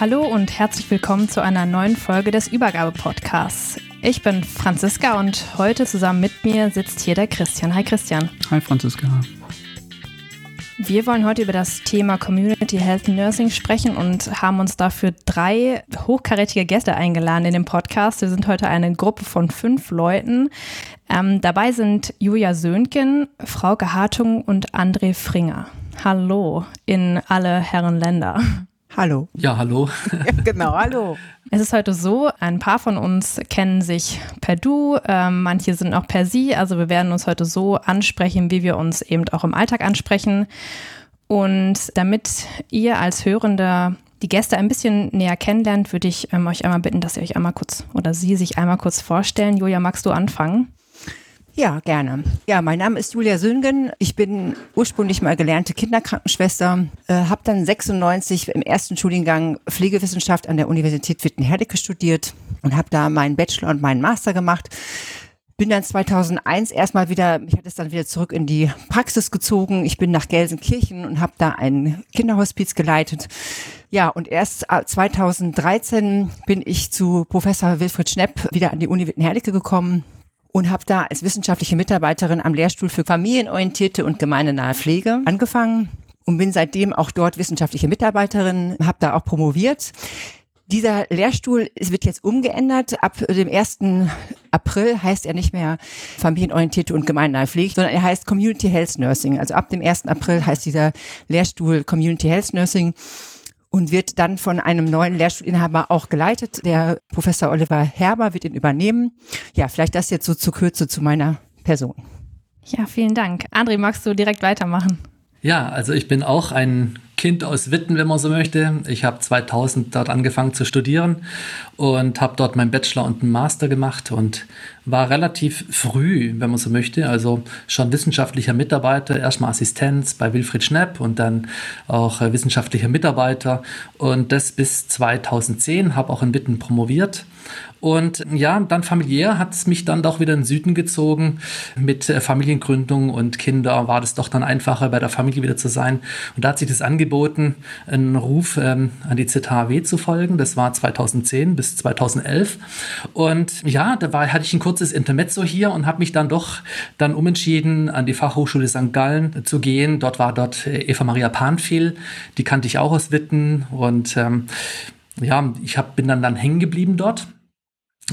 Hallo und herzlich willkommen zu einer neuen Folge des Übergabe-Podcasts. Ich bin Franziska und heute zusammen mit mir sitzt hier der Christian. Hi Christian. Hi Franziska. Wir wollen heute über das Thema Community Health Nursing sprechen und haben uns dafür drei hochkarätige Gäste eingeladen in dem Podcast. Wir sind heute eine Gruppe von fünf Leuten. Ähm, dabei sind Julia Söhnken, Frauke Hartung und André Fringer. Hallo in alle Herren Länder. Hallo. Ja, hallo. Ja, genau, hallo. Es ist heute so, ein paar von uns kennen sich per Du, äh, manche sind auch per Sie. Also wir werden uns heute so ansprechen, wie wir uns eben auch im Alltag ansprechen. Und damit ihr als Hörende die Gäste ein bisschen näher kennenlernt, würde ich ähm, euch einmal bitten, dass ihr euch einmal kurz oder Sie sich einmal kurz vorstellen. Julia, magst du anfangen? Ja, gerne. Ja, mein Name ist Julia Söngen. Ich bin ursprünglich mal gelernte Kinderkrankenschwester, äh, habe dann 96 im ersten Studiengang Pflegewissenschaft an der Universität Wittenherdecke studiert und habe da meinen Bachelor und meinen Master gemacht. Bin dann 2001 erstmal wieder, mich hat es dann wieder zurück in die Praxis gezogen. Ich bin nach Gelsenkirchen und habe da ein Kinderhospiz geleitet. Ja, und erst 2013 bin ich zu Professor Wilfried Schnepp wieder an die Uni Wittenherdecke gekommen und habe da als wissenschaftliche Mitarbeiterin am Lehrstuhl für familienorientierte und gemeindenahe Pflege angefangen und bin seitdem auch dort wissenschaftliche Mitarbeiterin, habe da auch promoviert. Dieser Lehrstuhl wird jetzt umgeändert. Ab dem 1. April heißt er nicht mehr familienorientierte und gemeinnahe Pflege, sondern er heißt Community Health Nursing. Also ab dem 1. April heißt dieser Lehrstuhl Community Health Nursing und wird dann von einem neuen Lehrstuhlinhaber auch geleitet. Der Professor Oliver Herber wird ihn übernehmen. Ja, vielleicht das jetzt so zur Kürze zu meiner Person. Ja, vielen Dank. André, magst du direkt weitermachen? Ja, also ich bin auch ein Kind aus Witten, wenn man so möchte. Ich habe 2000 dort angefangen zu studieren und habe dort meinen Bachelor und einen Master gemacht und war relativ früh, wenn man so möchte, also schon wissenschaftlicher Mitarbeiter, erstmal Assistenz bei Wilfried Schnepp und dann auch äh, wissenschaftlicher Mitarbeiter. Und das bis 2010, habe auch in Witten promoviert und ja, dann familiär hat es mich dann doch wieder in den Süden gezogen. Mit äh, Familiengründung und Kinder war das doch dann einfacher, bei der Familie wieder zu sein. Und da hat sich das angeboten, einen Ruf ähm, an die ZHW zu folgen. Das war 2010 bis 2011. Und ja, da war, hatte ich ein kurzes Intermezzo hier und habe mich dann doch dann umentschieden, an die Fachhochschule St. Gallen zu gehen. Dort war dort äh, Eva Maria Panfil, die kannte ich auch aus Witten. Und ähm, ja, ich hab, bin dann, dann hängen geblieben dort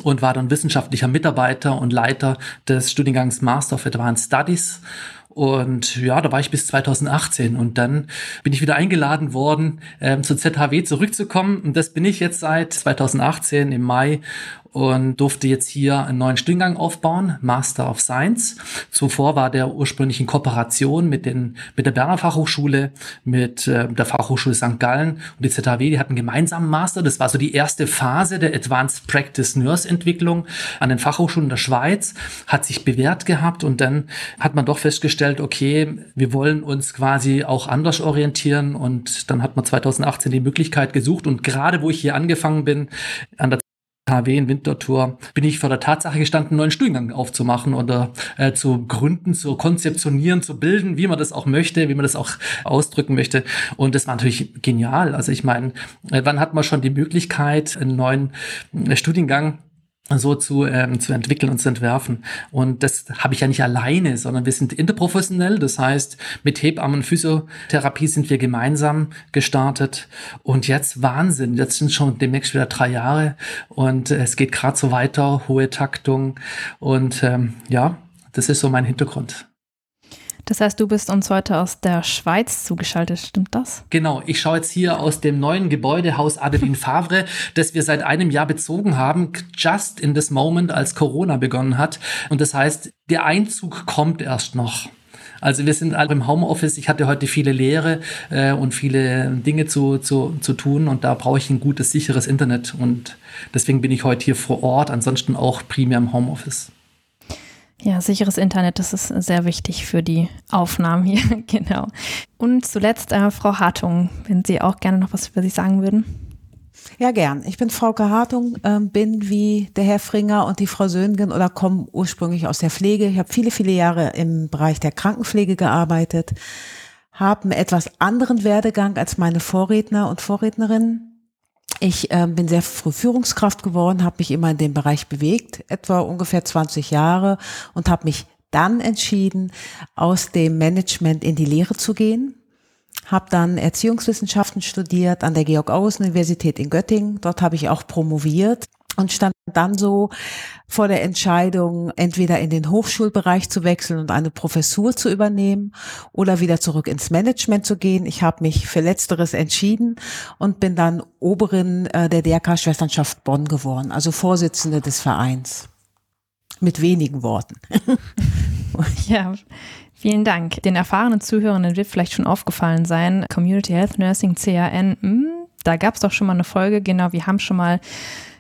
und war dann wissenschaftlicher Mitarbeiter und Leiter des Studiengangs Master of Advanced Studies. Und ja, da war ich bis 2018 und dann bin ich wieder eingeladen worden, ähm, zur ZHW zurückzukommen. Und das bin ich jetzt seit 2018 im Mai und durfte jetzt hier einen neuen Studiengang aufbauen, Master of Science. Zuvor war der ursprünglich in Kooperation mit, den, mit der Berner Fachhochschule, mit äh, der Fachhochschule St. Gallen und die ZHW, die hatten gemeinsamen Master. Das war so die erste Phase der Advanced Practice Nurse Entwicklung an den Fachhochschulen der Schweiz, hat sich bewährt gehabt und dann hat man doch festgestellt, okay, wir wollen uns quasi auch anders orientieren und dann hat man 2018 die Möglichkeit gesucht und gerade wo ich hier angefangen bin, an der KW in Winterthur bin ich vor der Tatsache gestanden, einen neuen Studiengang aufzumachen oder äh, zu gründen, zu konzeptionieren, zu bilden, wie man das auch möchte, wie man das auch ausdrücken möchte. Und das war natürlich genial. Also ich meine, äh, wann hat man schon die Möglichkeit, einen neuen äh, Studiengang so zu, ähm, zu entwickeln und zu entwerfen. Und das habe ich ja nicht alleine, sondern wir sind interprofessionell. Das heißt, mit Hebammen und Physiotherapie sind wir gemeinsam gestartet. Und jetzt Wahnsinn. Jetzt sind schon demnächst wieder drei Jahre und es geht gerade so weiter, hohe Taktung. Und ähm, ja, das ist so mein Hintergrund. Das heißt, du bist uns heute aus der Schweiz zugeschaltet, stimmt das? Genau, ich schaue jetzt hier aus dem neuen Gebäude Haus Adeline Favre, das wir seit einem Jahr bezogen haben, just in this moment, als Corona begonnen hat. Und das heißt, der Einzug kommt erst noch. Also wir sind alle im Homeoffice. Ich hatte heute viele Lehre äh, und viele Dinge zu, zu, zu tun und da brauche ich ein gutes, sicheres Internet und deswegen bin ich heute hier vor Ort, ansonsten auch primär im Homeoffice. Ja, sicheres Internet, das ist sehr wichtig für die Aufnahmen hier, genau. Und zuletzt äh, Frau Hartung, wenn Sie auch gerne noch was über sich sagen würden. Ja, gern. Ich bin Frauke Hartung, äh, bin wie der Herr Fringer und die Frau Söhngen oder komme ursprünglich aus der Pflege. Ich habe viele, viele Jahre im Bereich der Krankenpflege gearbeitet, habe einen etwas anderen Werdegang als meine Vorredner und Vorrednerinnen ich äh, bin sehr früh Führungskraft geworden, habe mich immer in dem Bereich bewegt, etwa ungefähr 20 Jahre und habe mich dann entschieden, aus dem Management in die Lehre zu gehen. Habe dann Erziehungswissenschaften studiert an der Georg-August-Universität in Göttingen. Dort habe ich auch promoviert und stand dann so vor der Entscheidung, entweder in den Hochschulbereich zu wechseln und eine Professur zu übernehmen oder wieder zurück ins Management zu gehen. Ich habe mich für letzteres entschieden und bin dann Oberin äh, der DRK-Schwesternschaft Bonn geworden, also Vorsitzende des Vereins. Mit wenigen Worten. ja, Vielen Dank. Den erfahrenen Zuhörenden wird vielleicht schon aufgefallen sein, Community Health Nursing, CAN, mh, hm, da gab es doch schon mal eine Folge, genau, wir haben schon mal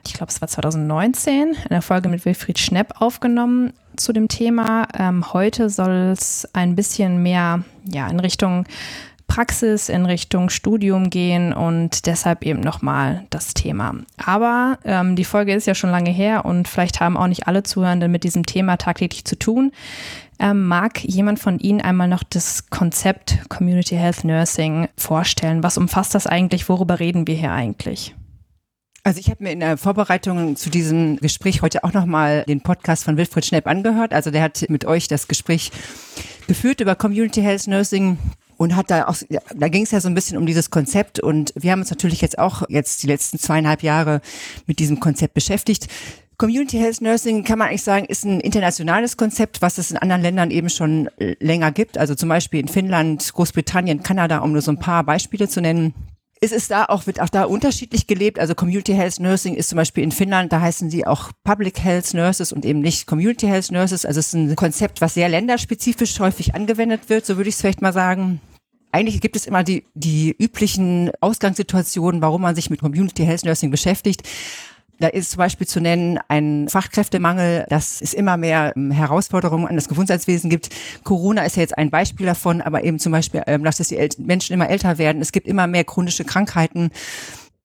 ich glaube, es war 2019, eine Folge mit Wilfried Schnepp aufgenommen zu dem Thema. Ähm, heute soll es ein bisschen mehr ja, in Richtung Praxis, in Richtung Studium gehen und deshalb eben nochmal das Thema. Aber ähm, die Folge ist ja schon lange her und vielleicht haben auch nicht alle Zuhörenden mit diesem Thema tagtäglich zu tun. Ähm, mag jemand von Ihnen einmal noch das Konzept Community Health Nursing vorstellen? Was umfasst das eigentlich? Worüber reden wir hier eigentlich? Also ich habe mir in der Vorbereitung zu diesem Gespräch heute auch nochmal den Podcast von Wilfried Schnepp angehört. Also der hat mit euch das Gespräch geführt über Community Health Nursing und hat da auch, da ging es ja so ein bisschen um dieses Konzept und wir haben uns natürlich jetzt auch jetzt die letzten zweieinhalb Jahre mit diesem Konzept beschäftigt. Community Health Nursing kann man eigentlich sagen, ist ein internationales Konzept, was es in anderen Ländern eben schon länger gibt. Also zum Beispiel in Finnland, Großbritannien, Kanada, um nur so ein paar Beispiele zu nennen ist es da auch, wird auch da unterschiedlich gelebt. Also Community Health Nursing ist zum Beispiel in Finnland, da heißen sie auch Public Health Nurses und eben nicht Community Health Nurses. Also es ist ein Konzept, was sehr länderspezifisch häufig angewendet wird, so würde ich es vielleicht mal sagen. Eigentlich gibt es immer die, die üblichen Ausgangssituationen, warum man sich mit Community Health Nursing beschäftigt. Da ist zum Beispiel zu nennen ein Fachkräftemangel, dass es immer mehr ähm, Herausforderungen an das Gesundheitswesen gibt. Corona ist ja jetzt ein Beispiel davon, aber eben zum Beispiel, ähm, dass die Menschen immer älter werden. Es gibt immer mehr chronische Krankheiten.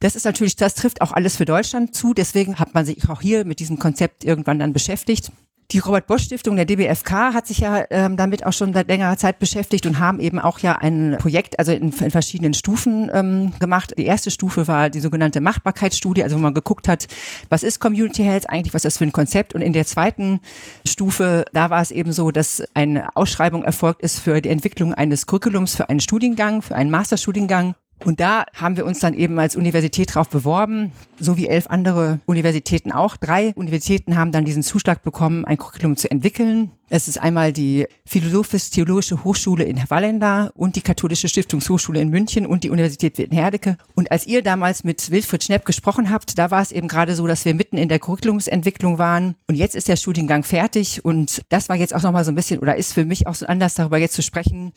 Das ist natürlich, das trifft auch alles für Deutschland zu. Deswegen hat man sich auch hier mit diesem Konzept irgendwann dann beschäftigt. Die Robert Bosch Stiftung, der DBFK, hat sich ja ähm, damit auch schon seit längerer Zeit beschäftigt und haben eben auch ja ein Projekt, also in, in verschiedenen Stufen ähm, gemacht. Die erste Stufe war die sogenannte Machbarkeitsstudie, also wo man geguckt hat, was ist Community Health eigentlich, was ist das für ein Konzept? Und in der zweiten Stufe, da war es eben so, dass eine Ausschreibung erfolgt ist für die Entwicklung eines Curriculums für einen Studiengang, für einen Masterstudiengang. Und da haben wir uns dann eben als Universität drauf beworben, so wie elf andere Universitäten auch. Drei Universitäten haben dann diesen Zuschlag bekommen, ein Curriculum zu entwickeln. Es ist einmal die Philosophisch-Theologische Hochschule in Wallenda und die Katholische Stiftungshochschule in München und die Universität Wittenherdecke. Und als ihr damals mit Wilfried Schnepp gesprochen habt, da war es eben gerade so, dass wir mitten in der Curriculumsentwicklung waren. Und jetzt ist der Studiengang fertig. Und das war jetzt auch nochmal so ein bisschen, oder ist für mich auch so anders, darüber jetzt zu sprechen.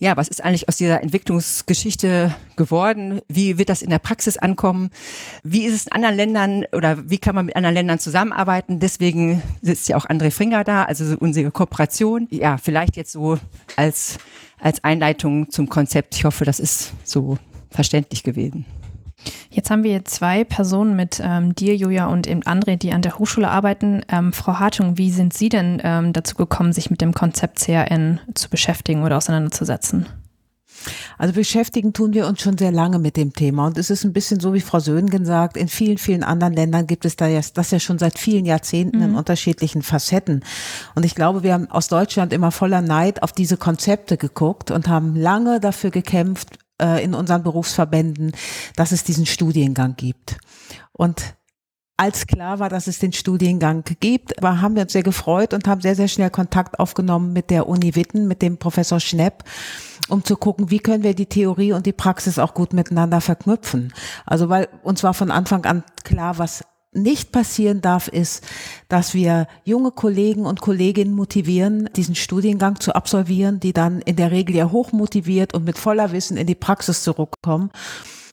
Ja, was ist eigentlich aus dieser Entwicklungsgeschichte geworden? Wie wird das in der Praxis ankommen? Wie ist es in anderen Ländern oder wie kann man mit anderen Ländern zusammenarbeiten? Deswegen sitzt ja auch André Fringer da, also unsere Kooperation. Ja, vielleicht jetzt so als, als Einleitung zum Konzept. Ich hoffe, das ist so verständlich gewesen. Jetzt haben wir zwei Personen mit ähm, dir, Julia, und eben André, die an der Hochschule arbeiten. Ähm, Frau Hartung, wie sind Sie denn ähm, dazu gekommen, sich mit dem Konzept CRN zu beschäftigen oder auseinanderzusetzen? Also beschäftigen tun wir uns schon sehr lange mit dem Thema. Und es ist ein bisschen so, wie Frau Söhngen sagt, in vielen, vielen anderen Ländern gibt es da ja, das ja schon seit vielen Jahrzehnten mhm. in unterschiedlichen Facetten. Und ich glaube, wir haben aus Deutschland immer voller Neid auf diese Konzepte geguckt und haben lange dafür gekämpft, äh, in unseren Berufsverbänden, dass es diesen Studiengang gibt. Und als klar war, dass es den Studiengang gibt, war, haben wir uns sehr gefreut und haben sehr, sehr schnell Kontakt aufgenommen mit der Uni Witten, mit dem Professor Schnepp, um zu gucken, wie können wir die Theorie und die Praxis auch gut miteinander verknüpfen. Also weil uns war von Anfang an klar, was nicht passieren darf, ist, dass wir junge Kollegen und Kolleginnen motivieren, diesen Studiengang zu absolvieren, die dann in der Regel ja hoch motiviert und mit voller Wissen in die Praxis zurückkommen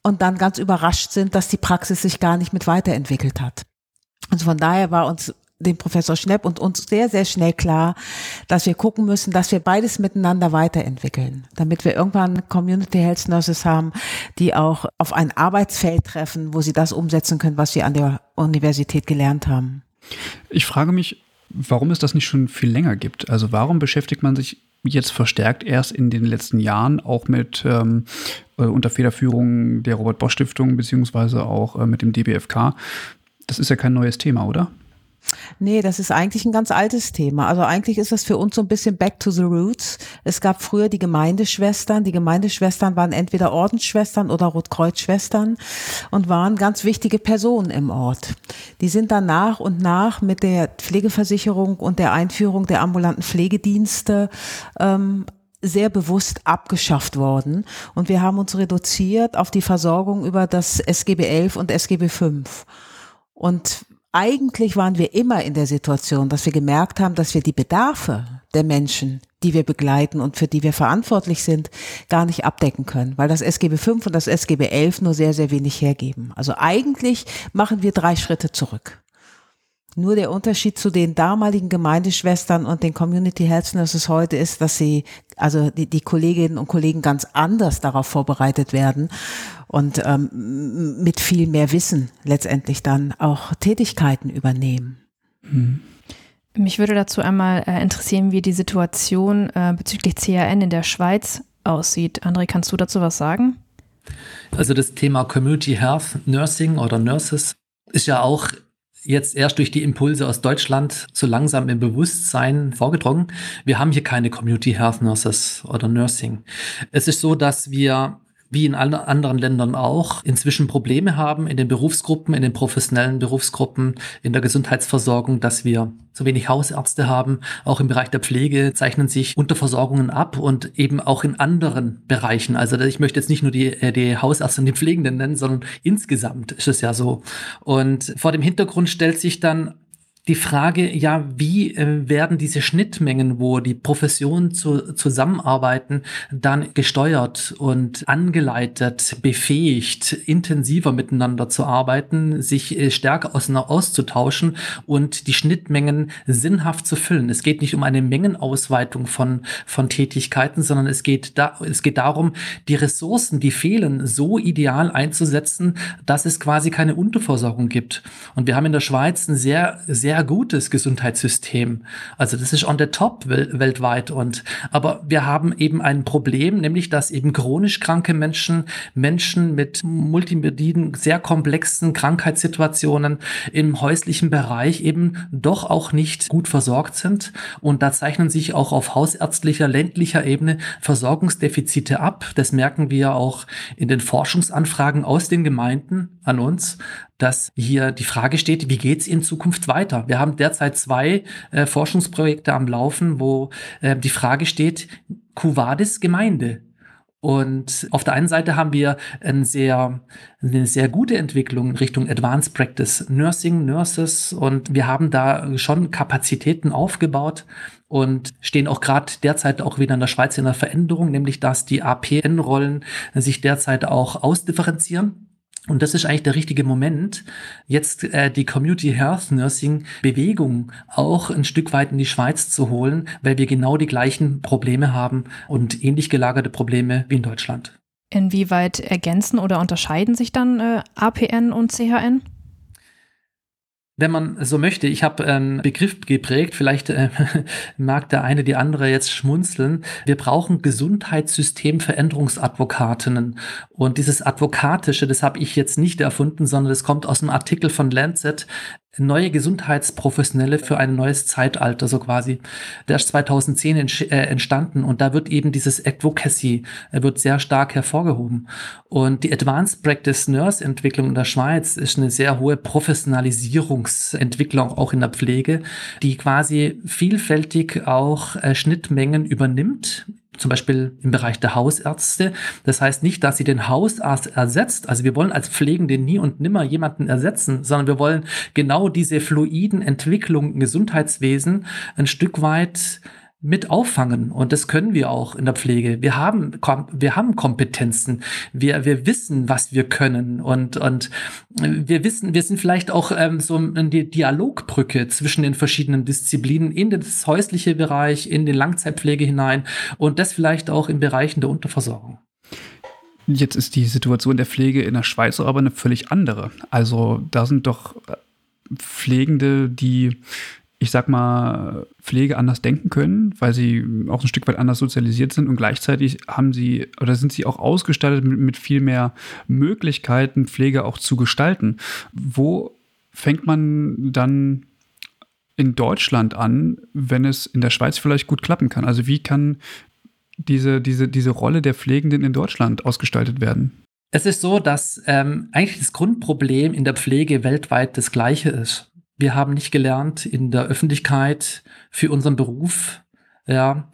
und dann ganz überrascht sind, dass die Praxis sich gar nicht mit weiterentwickelt hat. Also von daher war uns dem Professor Schnepp und uns sehr, sehr schnell klar, dass wir gucken müssen, dass wir beides miteinander weiterentwickeln, damit wir irgendwann Community Health Nurses haben, die auch auf ein Arbeitsfeld treffen, wo sie das umsetzen können, was sie an der Universität gelernt haben. Ich frage mich, warum es das nicht schon viel länger gibt. Also warum beschäftigt man sich jetzt verstärkt erst in den letzten Jahren auch mit ähm, äh, unter Federführung der Robert Bosch Stiftung beziehungsweise auch äh, mit dem DBFK. Das ist ja kein neues Thema, oder? Nee, das ist eigentlich ein ganz altes Thema. Also eigentlich ist das für uns so ein bisschen back to the roots. Es gab früher die Gemeindeschwestern. Die Gemeindeschwestern waren entweder Ordensschwestern oder Rotkreuzschwestern und waren ganz wichtige Personen im Ort. Die sind dann nach und nach mit der Pflegeversicherung und der Einführung der ambulanten Pflegedienste ähm, sehr bewusst abgeschafft worden und wir haben uns reduziert auf die Versorgung über das SGB 11 und SGB 5. Und eigentlich waren wir immer in der Situation, dass wir gemerkt haben, dass wir die Bedarfe der Menschen, die wir begleiten und für die wir verantwortlich sind, gar nicht abdecken können, weil das SGB 5 und das SGB 11 nur sehr, sehr wenig hergeben. Also eigentlich machen wir drei Schritte zurück. Nur der Unterschied zu den damaligen Gemeindeschwestern und den Community Health Nurses heute ist, dass sie, also die, die Kolleginnen und Kollegen ganz anders darauf vorbereitet werden und ähm, mit viel mehr Wissen letztendlich dann auch Tätigkeiten übernehmen. Hm. Mich würde dazu einmal äh, interessieren, wie die Situation äh, bezüglich CAN in der Schweiz aussieht. André, kannst du dazu was sagen? Also das Thema Community Health Nursing oder Nurses ist ja auch jetzt erst durch die Impulse aus Deutschland so langsam im Bewusstsein vorgedrungen. Wir haben hier keine Community Health Nurses oder Nursing. Es ist so, dass wir wie in allen anderen Ländern auch, inzwischen Probleme haben in den Berufsgruppen, in den professionellen Berufsgruppen, in der Gesundheitsversorgung, dass wir zu wenig Hausärzte haben. Auch im Bereich der Pflege zeichnen sich Unterversorgungen ab und eben auch in anderen Bereichen. Also ich möchte jetzt nicht nur die, äh, die Hausärzte und die Pflegenden nennen, sondern insgesamt ist es ja so. Und vor dem Hintergrund stellt sich dann die Frage, ja, wie äh, werden diese Schnittmengen, wo die Professionen zu, zusammenarbeiten, dann gesteuert und angeleitet, befähigt, intensiver miteinander zu arbeiten, sich äh, stärker auszutauschen und die Schnittmengen sinnhaft zu füllen. Es geht nicht um eine Mengenausweitung von, von Tätigkeiten, sondern es geht, da, es geht darum, die Ressourcen, die fehlen, so ideal einzusetzen, dass es quasi keine Unterversorgung gibt. Und wir haben in der Schweiz ein sehr, sehr sehr gutes Gesundheitssystem. Also das ist on the top weltweit. Und aber wir haben eben ein Problem, nämlich dass eben chronisch kranke Menschen, Menschen mit multimedien, sehr komplexen Krankheitssituationen im häuslichen Bereich eben doch auch nicht gut versorgt sind. Und da zeichnen sich auch auf hausärztlicher, ländlicher Ebene Versorgungsdefizite ab. Das merken wir auch in den Forschungsanfragen aus den Gemeinden an uns dass hier die Frage steht, wie geht es in Zukunft weiter? Wir haben derzeit zwei äh, Forschungsprojekte am Laufen, wo äh, die Frage steht, Cuvadis Gemeinde. Und auf der einen Seite haben wir ein sehr, eine sehr gute Entwicklung in Richtung Advanced Practice Nursing, Nurses und wir haben da schon Kapazitäten aufgebaut und stehen auch gerade derzeit auch wieder in der Schweiz in einer Veränderung, nämlich dass die APN-Rollen sich derzeit auch ausdifferenzieren. Und das ist eigentlich der richtige Moment, jetzt äh, die Community Health Nursing Bewegung auch ein Stück weit in die Schweiz zu holen, weil wir genau die gleichen Probleme haben und ähnlich gelagerte Probleme wie in Deutschland. Inwieweit ergänzen oder unterscheiden sich dann äh, APN und CHN? Wenn man so möchte, ich habe einen Begriff geprägt, vielleicht äh, mag der eine die andere jetzt schmunzeln. Wir brauchen Gesundheitssystemveränderungsadvokatinnen. Und dieses Advokatische, das habe ich jetzt nicht erfunden, sondern das kommt aus einem Artikel von Lancet, neue Gesundheitsprofessionelle für ein neues Zeitalter, so quasi. Der ist 2010 äh, entstanden und da wird eben dieses Advocacy äh, wird sehr stark hervorgehoben. Und die Advanced Practice Nurse Entwicklung in der Schweiz ist eine sehr hohe Professionalisierungsentwicklung auch in der Pflege, die quasi vielfältig auch äh, Schnittmengen übernimmt zum Beispiel im Bereich der Hausärzte. Das heißt nicht, dass sie den Hausarzt ersetzt. Also wir wollen als Pflegende nie und nimmer jemanden ersetzen, sondern wir wollen genau diese fluiden Entwicklungen im Gesundheitswesen ein Stück weit mit auffangen. Und das können wir auch in der Pflege. Wir haben, wir haben Kompetenzen. Wir, wir wissen, was wir können. Und, und wir wissen, wir sind vielleicht auch ähm, so eine Dialogbrücke zwischen den verschiedenen Disziplinen in das häusliche Bereich, in den Langzeitpflege hinein und das vielleicht auch in Bereichen der Unterversorgung. Jetzt ist die Situation der Pflege in der Schweiz aber eine völlig andere. Also da sind doch Pflegende, die ich sag mal, Pflege anders denken können, weil sie auch ein Stück weit anders sozialisiert sind und gleichzeitig haben sie oder sind sie auch ausgestattet mit, mit viel mehr Möglichkeiten, Pflege auch zu gestalten. Wo fängt man dann in Deutschland an, wenn es in der Schweiz vielleicht gut klappen kann? Also wie kann diese, diese, diese Rolle der Pflegenden in Deutschland ausgestaltet werden? Es ist so, dass ähm, eigentlich das Grundproblem in der Pflege weltweit das gleiche ist wir haben nicht gelernt, in der Öffentlichkeit für unseren Beruf ja,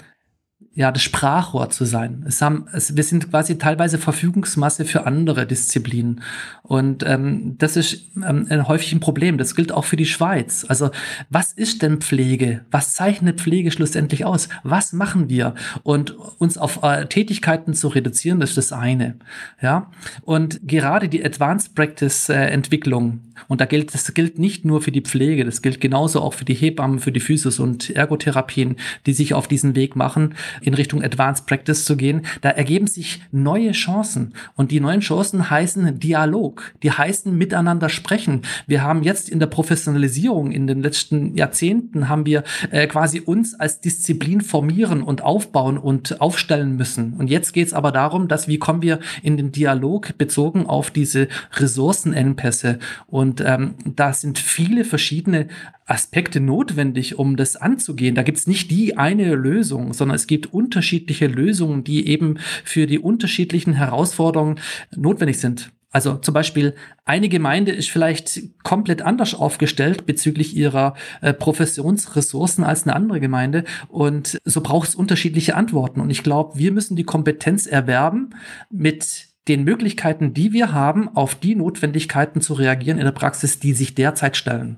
ja, das Sprachrohr zu sein. Es haben, es, wir sind quasi teilweise Verfügungsmasse für andere Disziplinen. Und ähm, das ist ähm, häufig ein Problem. Das gilt auch für die Schweiz. Also was ist denn Pflege? Was zeichnet Pflege schlussendlich aus? Was machen wir? Und uns auf äh, Tätigkeiten zu reduzieren, das ist das eine. Ja. Und gerade die Advanced Practice äh, Entwicklung, und da gilt, das gilt nicht nur für die Pflege, das gilt genauso auch für die Hebammen, für die Physios und Ergotherapien, die sich auf diesen Weg machen in Richtung Advanced Practice zu gehen, da ergeben sich neue Chancen. Und die neuen Chancen heißen Dialog, die heißen miteinander sprechen. Wir haben jetzt in der Professionalisierung in den letzten Jahrzehnten haben wir äh, quasi uns als Disziplin formieren und aufbauen und aufstellen müssen. Und jetzt geht es aber darum, dass wie kommen wir in den Dialog bezogen auf diese Ressourcenengpässe. Und ähm, da sind viele verschiedene Aspekte notwendig, um das anzugehen. Da gibt es nicht die eine Lösung, sondern es gibt unterschiedliche Lösungen, die eben für die unterschiedlichen Herausforderungen notwendig sind. Also zum Beispiel eine Gemeinde ist vielleicht komplett anders aufgestellt bezüglich ihrer äh, Professionsressourcen als eine andere Gemeinde und so braucht es unterschiedliche Antworten. Und ich glaube, wir müssen die Kompetenz erwerben, mit den Möglichkeiten, die wir haben, auf die Notwendigkeiten zu reagieren in der Praxis, die sich derzeit stellen.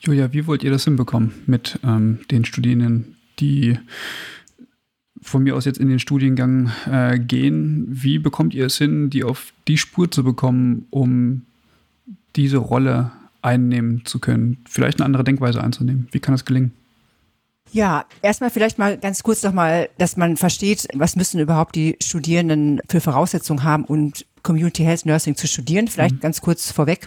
Julia, wie wollt ihr das hinbekommen mit ähm, den Studierenden, die von mir aus jetzt in den Studiengang äh, gehen? Wie bekommt ihr es hin, die auf die Spur zu bekommen, um diese Rolle einnehmen zu können? Vielleicht eine andere Denkweise einzunehmen. Wie kann das gelingen? Ja, erstmal vielleicht mal ganz kurz nochmal, dass man versteht, was müssen überhaupt die Studierenden für Voraussetzungen haben, um Community Health Nursing zu studieren. Vielleicht mhm. ganz kurz vorweg.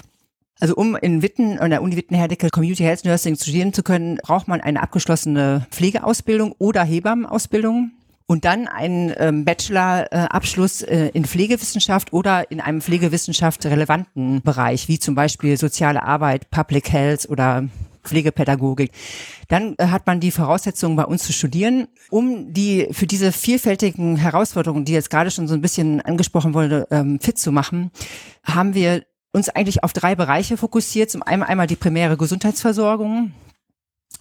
Also um in Witten, an der Uni Witten-Herdecke Community Health Nursing studieren zu können, braucht man eine abgeschlossene Pflegeausbildung oder Hebammenausbildung und dann einen ähm, Bachelor-Abschluss äh, in Pflegewissenschaft oder in einem Pflegewissenschaft relevanten Bereich, wie zum Beispiel soziale Arbeit, Public Health oder Pflegepädagogik. Dann äh, hat man die Voraussetzungen bei uns zu studieren, um die für diese vielfältigen Herausforderungen, die jetzt gerade schon so ein bisschen angesprochen wurde, ähm, fit zu machen, haben wir uns eigentlich auf drei Bereiche fokussiert. Zum einen einmal die primäre Gesundheitsversorgung,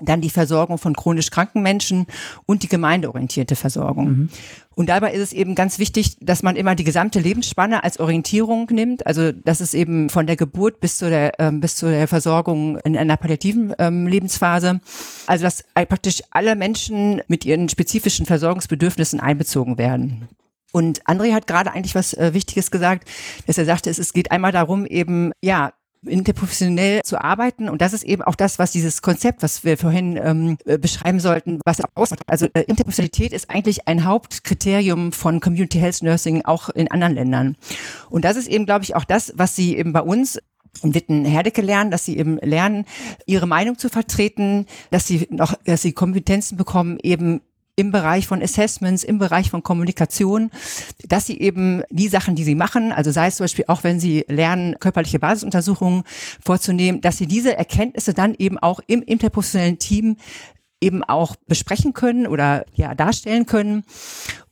dann die Versorgung von chronisch kranken Menschen und die gemeindeorientierte Versorgung. Mhm. Und dabei ist es eben ganz wichtig, dass man immer die gesamte Lebensspanne als Orientierung nimmt. Also dass es eben von der Geburt bis zu der ähm, bis zu der Versorgung in einer palliativen ähm, Lebensphase, also dass praktisch alle Menschen mit ihren spezifischen Versorgungsbedürfnissen einbezogen werden. Und André hat gerade eigentlich was äh, Wichtiges gesagt, dass er sagte, es, es geht einmal darum, eben, ja, interprofessionell zu arbeiten. Und das ist eben auch das, was dieses Konzept, was wir vorhin ähm, äh, beschreiben sollten, was ausmacht. Also äh, Interprofessionalität ist eigentlich ein Hauptkriterium von Community Health Nursing auch in anderen Ländern. Und das ist eben, glaube ich, auch das, was sie eben bei uns in Witten-Herdecke lernen, dass sie eben lernen, ihre Meinung zu vertreten, dass sie noch, dass sie Kompetenzen bekommen, eben im Bereich von Assessments, im Bereich von Kommunikation, dass sie eben die Sachen, die sie machen, also sei es zum Beispiel auch, wenn sie lernen, körperliche Basisuntersuchungen vorzunehmen, dass sie diese Erkenntnisse dann eben auch im interprofessionellen Team eben auch besprechen können oder ja darstellen können.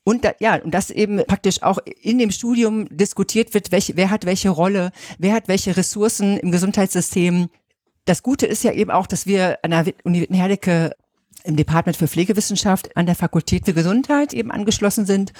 Und da, ja, und das eben praktisch auch in dem Studium diskutiert wird, welche, wer hat welche Rolle, wer hat welche Ressourcen im Gesundheitssystem. Das Gute ist ja eben auch, dass wir an der Uni Wittenherdecke im Department für Pflegewissenschaft an der Fakultät für Gesundheit eben angeschlossen sind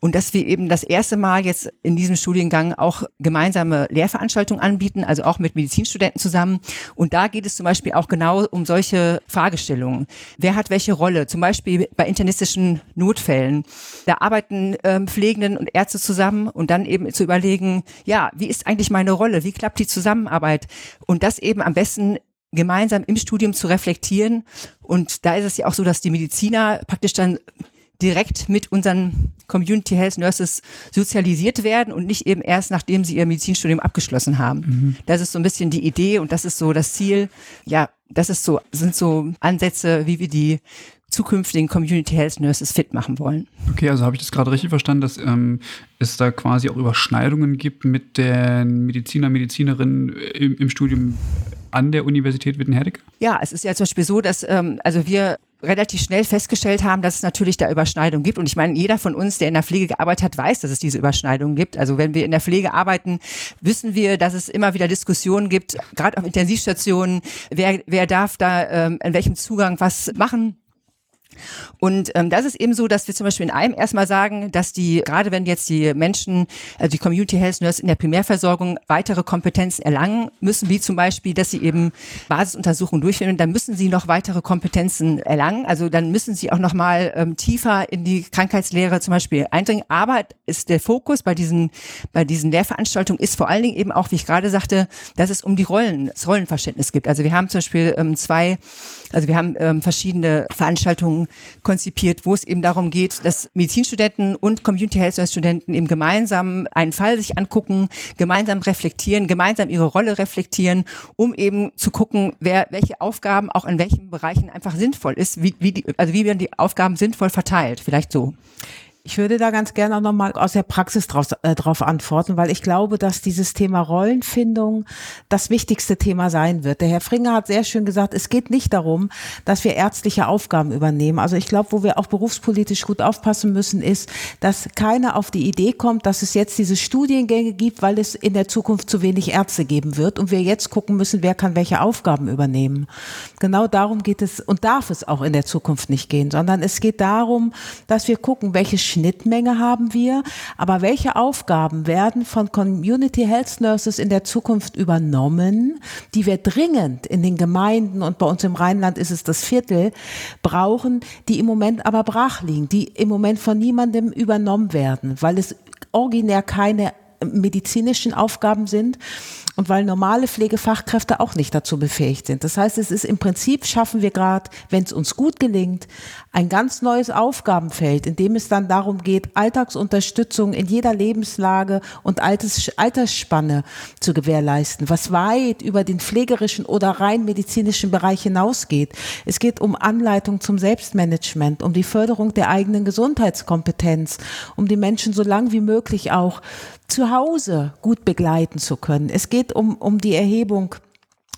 und dass wir eben das erste Mal jetzt in diesem Studiengang auch gemeinsame Lehrveranstaltungen anbieten, also auch mit Medizinstudenten zusammen. Und da geht es zum Beispiel auch genau um solche Fragestellungen. Wer hat welche Rolle? Zum Beispiel bei internistischen Notfällen. Da arbeiten ähm, Pflegenden und Ärzte zusammen und dann eben zu überlegen, ja, wie ist eigentlich meine Rolle? Wie klappt die Zusammenarbeit? Und das eben am besten gemeinsam im Studium zu reflektieren. Und da ist es ja auch so, dass die Mediziner praktisch dann direkt mit unseren Community Health Nurses sozialisiert werden und nicht eben erst nachdem sie ihr Medizinstudium abgeschlossen haben. Mhm. Das ist so ein bisschen die Idee und das ist so das Ziel. Ja, das ist so, sind so Ansätze, wie wir die zukünftigen Community Health Nurses fit machen wollen. Okay, also habe ich das gerade richtig verstanden, dass ähm, es da quasi auch Überschneidungen gibt mit den Mediziner, Medizinerinnen im, im Studium an der Universität Wittenherdecke? Ja, es ist ja zum Beispiel so, dass ähm, also wir relativ schnell festgestellt haben, dass es natürlich da Überschneidungen gibt. Und ich meine, jeder von uns, der in der Pflege gearbeitet hat, weiß, dass es diese Überschneidungen gibt. Also wenn wir in der Pflege arbeiten, wissen wir, dass es immer wieder Diskussionen gibt, gerade auf Intensivstationen, wer, wer darf da ähm, in welchem Zugang was machen. Und ähm, das ist eben so, dass wir zum Beispiel in einem erstmal sagen, dass die, gerade wenn jetzt die Menschen, also die Community Health Nurse in der Primärversorgung weitere Kompetenzen erlangen müssen, wie zum Beispiel, dass sie eben Basisuntersuchungen durchführen, dann müssen sie noch weitere Kompetenzen erlangen. Also dann müssen sie auch nochmal ähm, tiefer in die Krankheitslehre zum Beispiel eindringen. Aber ist der Fokus bei diesen, bei diesen Lehrveranstaltungen ist vor allen Dingen eben auch, wie ich gerade sagte, dass es um die Rollen, das Rollenverständnis gibt. Also wir haben zum Beispiel ähm, zwei, also wir haben ähm, verschiedene Veranstaltungen konzipiert, wo es eben darum geht, dass Medizinstudenten und Community Health Studenten eben gemeinsam einen Fall sich angucken, gemeinsam reflektieren, gemeinsam ihre Rolle reflektieren, um eben zu gucken, wer welche Aufgaben auch in welchen Bereichen einfach sinnvoll ist, wie, wie die, also wie werden die Aufgaben sinnvoll verteilt, vielleicht so. Ich würde da ganz gerne auch nochmal aus der Praxis drauf, äh, drauf antworten, weil ich glaube, dass dieses Thema Rollenfindung das wichtigste Thema sein wird. Der Herr Fringer hat sehr schön gesagt, es geht nicht darum, dass wir ärztliche Aufgaben übernehmen. Also ich glaube, wo wir auch berufspolitisch gut aufpassen müssen, ist, dass keiner auf die Idee kommt, dass es jetzt diese Studiengänge gibt, weil es in der Zukunft zu wenig Ärzte geben wird und wir jetzt gucken müssen, wer kann welche Aufgaben übernehmen. Genau darum geht es und darf es auch in der Zukunft nicht gehen, sondern es geht darum, dass wir gucken, welche Schnittmenge haben wir, aber welche Aufgaben werden von Community Health Nurses in der Zukunft übernommen, die wir dringend in den Gemeinden und bei uns im Rheinland ist es das Viertel brauchen, die im Moment aber brach liegen, die im Moment von niemandem übernommen werden, weil es originär keine medizinischen Aufgaben sind und weil normale Pflegefachkräfte auch nicht dazu befähigt sind. Das heißt, es ist im Prinzip schaffen wir gerade, wenn es uns gut gelingt, ein ganz neues Aufgabenfeld, in dem es dann darum geht, Alltagsunterstützung in jeder Lebenslage und Alters, Altersspanne zu gewährleisten, was weit über den pflegerischen oder rein medizinischen Bereich hinausgeht. Es geht um Anleitung zum Selbstmanagement, um die Förderung der eigenen Gesundheitskompetenz, um die Menschen so lang wie möglich auch zu Hause gut begleiten zu können. Es geht um, um die Erhebung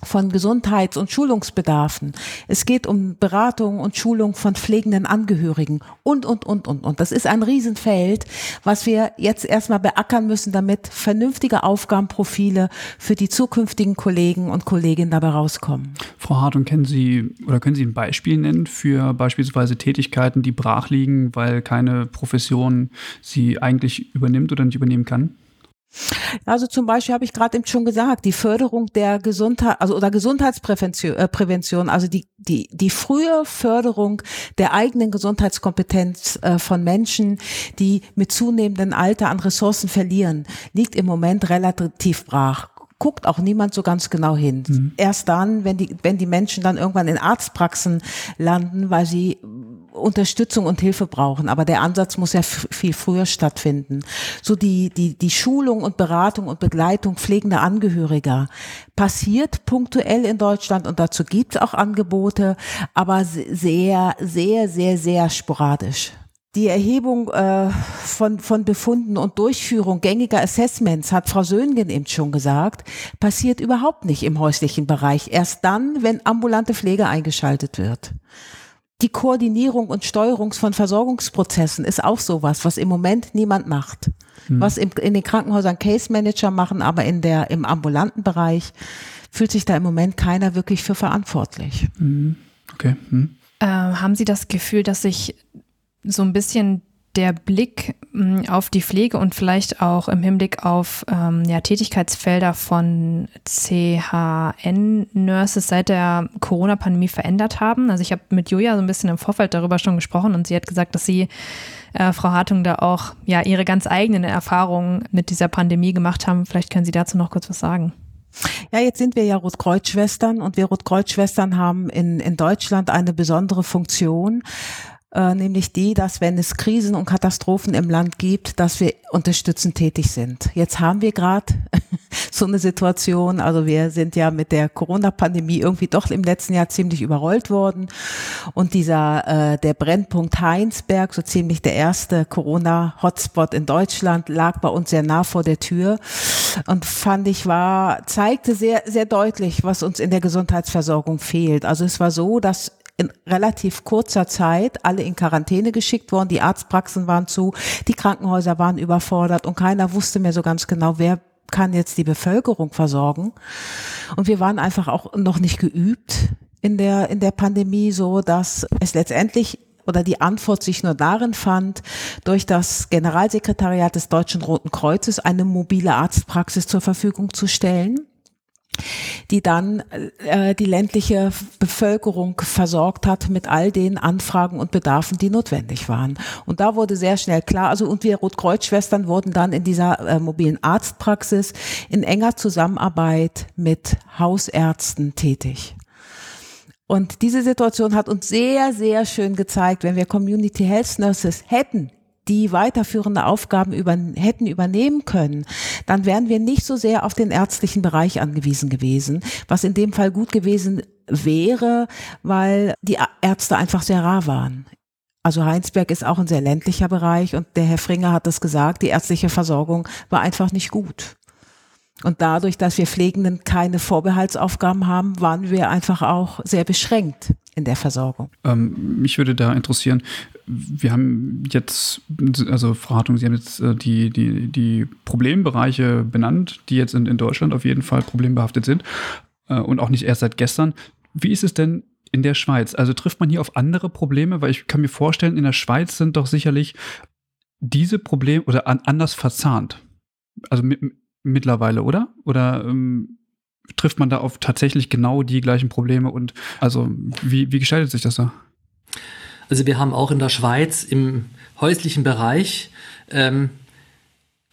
von Gesundheits- und Schulungsbedarfen. Es geht um Beratung und Schulung von pflegenden Angehörigen und, und, und, und, und. Das ist ein Riesenfeld, was wir jetzt erstmal beackern müssen, damit vernünftige Aufgabenprofile für die zukünftigen Kollegen und Kolleginnen dabei rauskommen. Frau Hartung, kennen Sie oder können Sie ein Beispiel nennen für beispielsweise Tätigkeiten, die brach liegen, weil keine Profession sie eigentlich übernimmt oder nicht übernehmen kann? Also zum Beispiel habe ich gerade eben schon gesagt, die Förderung der Gesundheit, also oder Gesundheitsprävention, äh, Prävention, also die die die frühe Förderung der eigenen Gesundheitskompetenz äh, von Menschen, die mit zunehmendem Alter an Ressourcen verlieren, liegt im Moment relativ brach guckt auch niemand so ganz genau hin. Mhm. Erst dann, wenn die, wenn die Menschen dann irgendwann in Arztpraxen landen, weil sie Unterstützung und Hilfe brauchen. Aber der Ansatz muss ja viel früher stattfinden. So die, die, die Schulung und Beratung und Begleitung pflegender Angehöriger passiert punktuell in Deutschland und dazu gibt es auch Angebote, aber sehr, sehr, sehr, sehr sporadisch. Die Erhebung äh, von, von Befunden und Durchführung gängiger Assessments, hat Frau Söhngen eben schon gesagt, passiert überhaupt nicht im häuslichen Bereich. Erst dann, wenn ambulante Pflege eingeschaltet wird. Die Koordinierung und Steuerung von Versorgungsprozessen ist auch sowas, was im Moment niemand macht. Hm. Was im, in den Krankenhäusern Case Manager machen, aber in der, im ambulanten Bereich fühlt sich da im Moment keiner wirklich für verantwortlich. Hm. Okay. Hm. Äh, haben Sie das Gefühl, dass sich so ein bisschen der Blick hm, auf die Pflege und vielleicht auch im Hinblick auf ähm, ja, Tätigkeitsfelder von CHN-Nurses seit der Corona-Pandemie verändert haben. Also ich habe mit Julia so ein bisschen im Vorfeld darüber schon gesprochen und sie hat gesagt, dass sie, äh, Frau Hartung, da auch ja ihre ganz eigenen Erfahrungen mit dieser Pandemie gemacht haben. Vielleicht können Sie dazu noch kurz was sagen. Ja, jetzt sind wir ja Rotkreuz-Schwestern und wir Rotkreuz-Schwestern haben in, in Deutschland eine besondere Funktion äh, nämlich die, dass wenn es Krisen und Katastrophen im Land gibt, dass wir unterstützend tätig sind. Jetzt haben wir gerade so eine Situation, also wir sind ja mit der Corona-Pandemie irgendwie doch im letzten Jahr ziemlich überrollt worden und dieser äh, der Brennpunkt Heinsberg, so ziemlich der erste Corona-Hotspot in Deutschland, lag bei uns sehr nah vor der Tür und fand ich war zeigte sehr sehr deutlich, was uns in der Gesundheitsversorgung fehlt. Also es war so, dass in relativ kurzer Zeit alle in Quarantäne geschickt worden, die Arztpraxen waren zu, die Krankenhäuser waren überfordert und keiner wusste mehr so ganz genau, wer kann jetzt die Bevölkerung versorgen. Und wir waren einfach auch noch nicht geübt in der, in der Pandemie, so dass es letztendlich oder die Antwort sich nur darin fand, durch das Generalsekretariat des Deutschen Roten Kreuzes eine mobile Arztpraxis zur Verfügung zu stellen die dann äh, die ländliche Bevölkerung versorgt hat mit all den Anfragen und Bedarfen, die notwendig waren. Und da wurde sehr schnell klar, also und wir Rotkreuzschwestern wurden dann in dieser äh, mobilen Arztpraxis in enger Zusammenarbeit mit Hausärzten tätig. Und diese Situation hat uns sehr, sehr schön gezeigt, wenn wir Community Health Nurses hätten die weiterführende Aufgaben über, hätten übernehmen können, dann wären wir nicht so sehr auf den ärztlichen Bereich angewiesen gewesen, was in dem Fall gut gewesen wäre, weil die Ärzte einfach sehr rar waren. Also Heinsberg ist auch ein sehr ländlicher Bereich und der Herr Fringer hat das gesagt, die ärztliche Versorgung war einfach nicht gut. Und dadurch, dass wir Pflegenden keine Vorbehaltsaufgaben haben, waren wir einfach auch sehr beschränkt in der Versorgung. Ähm, mich würde da interessieren, wir haben jetzt, also Frau Hartung, Sie haben jetzt äh, die, die, die Problembereiche benannt, die jetzt in, in Deutschland auf jeden Fall problembehaftet sind äh, und auch nicht erst seit gestern. Wie ist es denn in der Schweiz? Also trifft man hier auf andere Probleme? Weil ich kann mir vorstellen, in der Schweiz sind doch sicherlich diese Probleme oder an, anders verzahnt. Also mit, mittlerweile, oder? Oder ähm, trifft man da auf tatsächlich genau die gleichen Probleme und also wie, wie gestaltet sich das da? Also wir haben auch in der Schweiz im häuslichen Bereich ähm,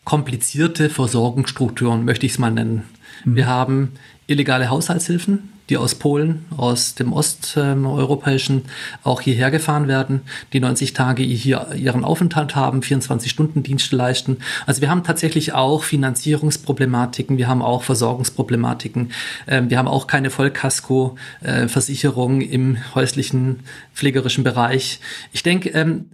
komplizierte Versorgungsstrukturen, möchte ich es mal nennen. Mhm. Wir haben illegale Haushaltshilfen, die aus Polen, aus dem osteuropäischen auch hierher gefahren werden, die 90 Tage hier ihren Aufenthalt haben, 24 Stunden Dienste leisten. Also wir haben tatsächlich auch Finanzierungsproblematiken, wir haben auch Versorgungsproblematiken, ähm, wir haben auch keine Vollkasko-Versicherung im häuslichen pflegerischen Bereich. Ich denke, ähm,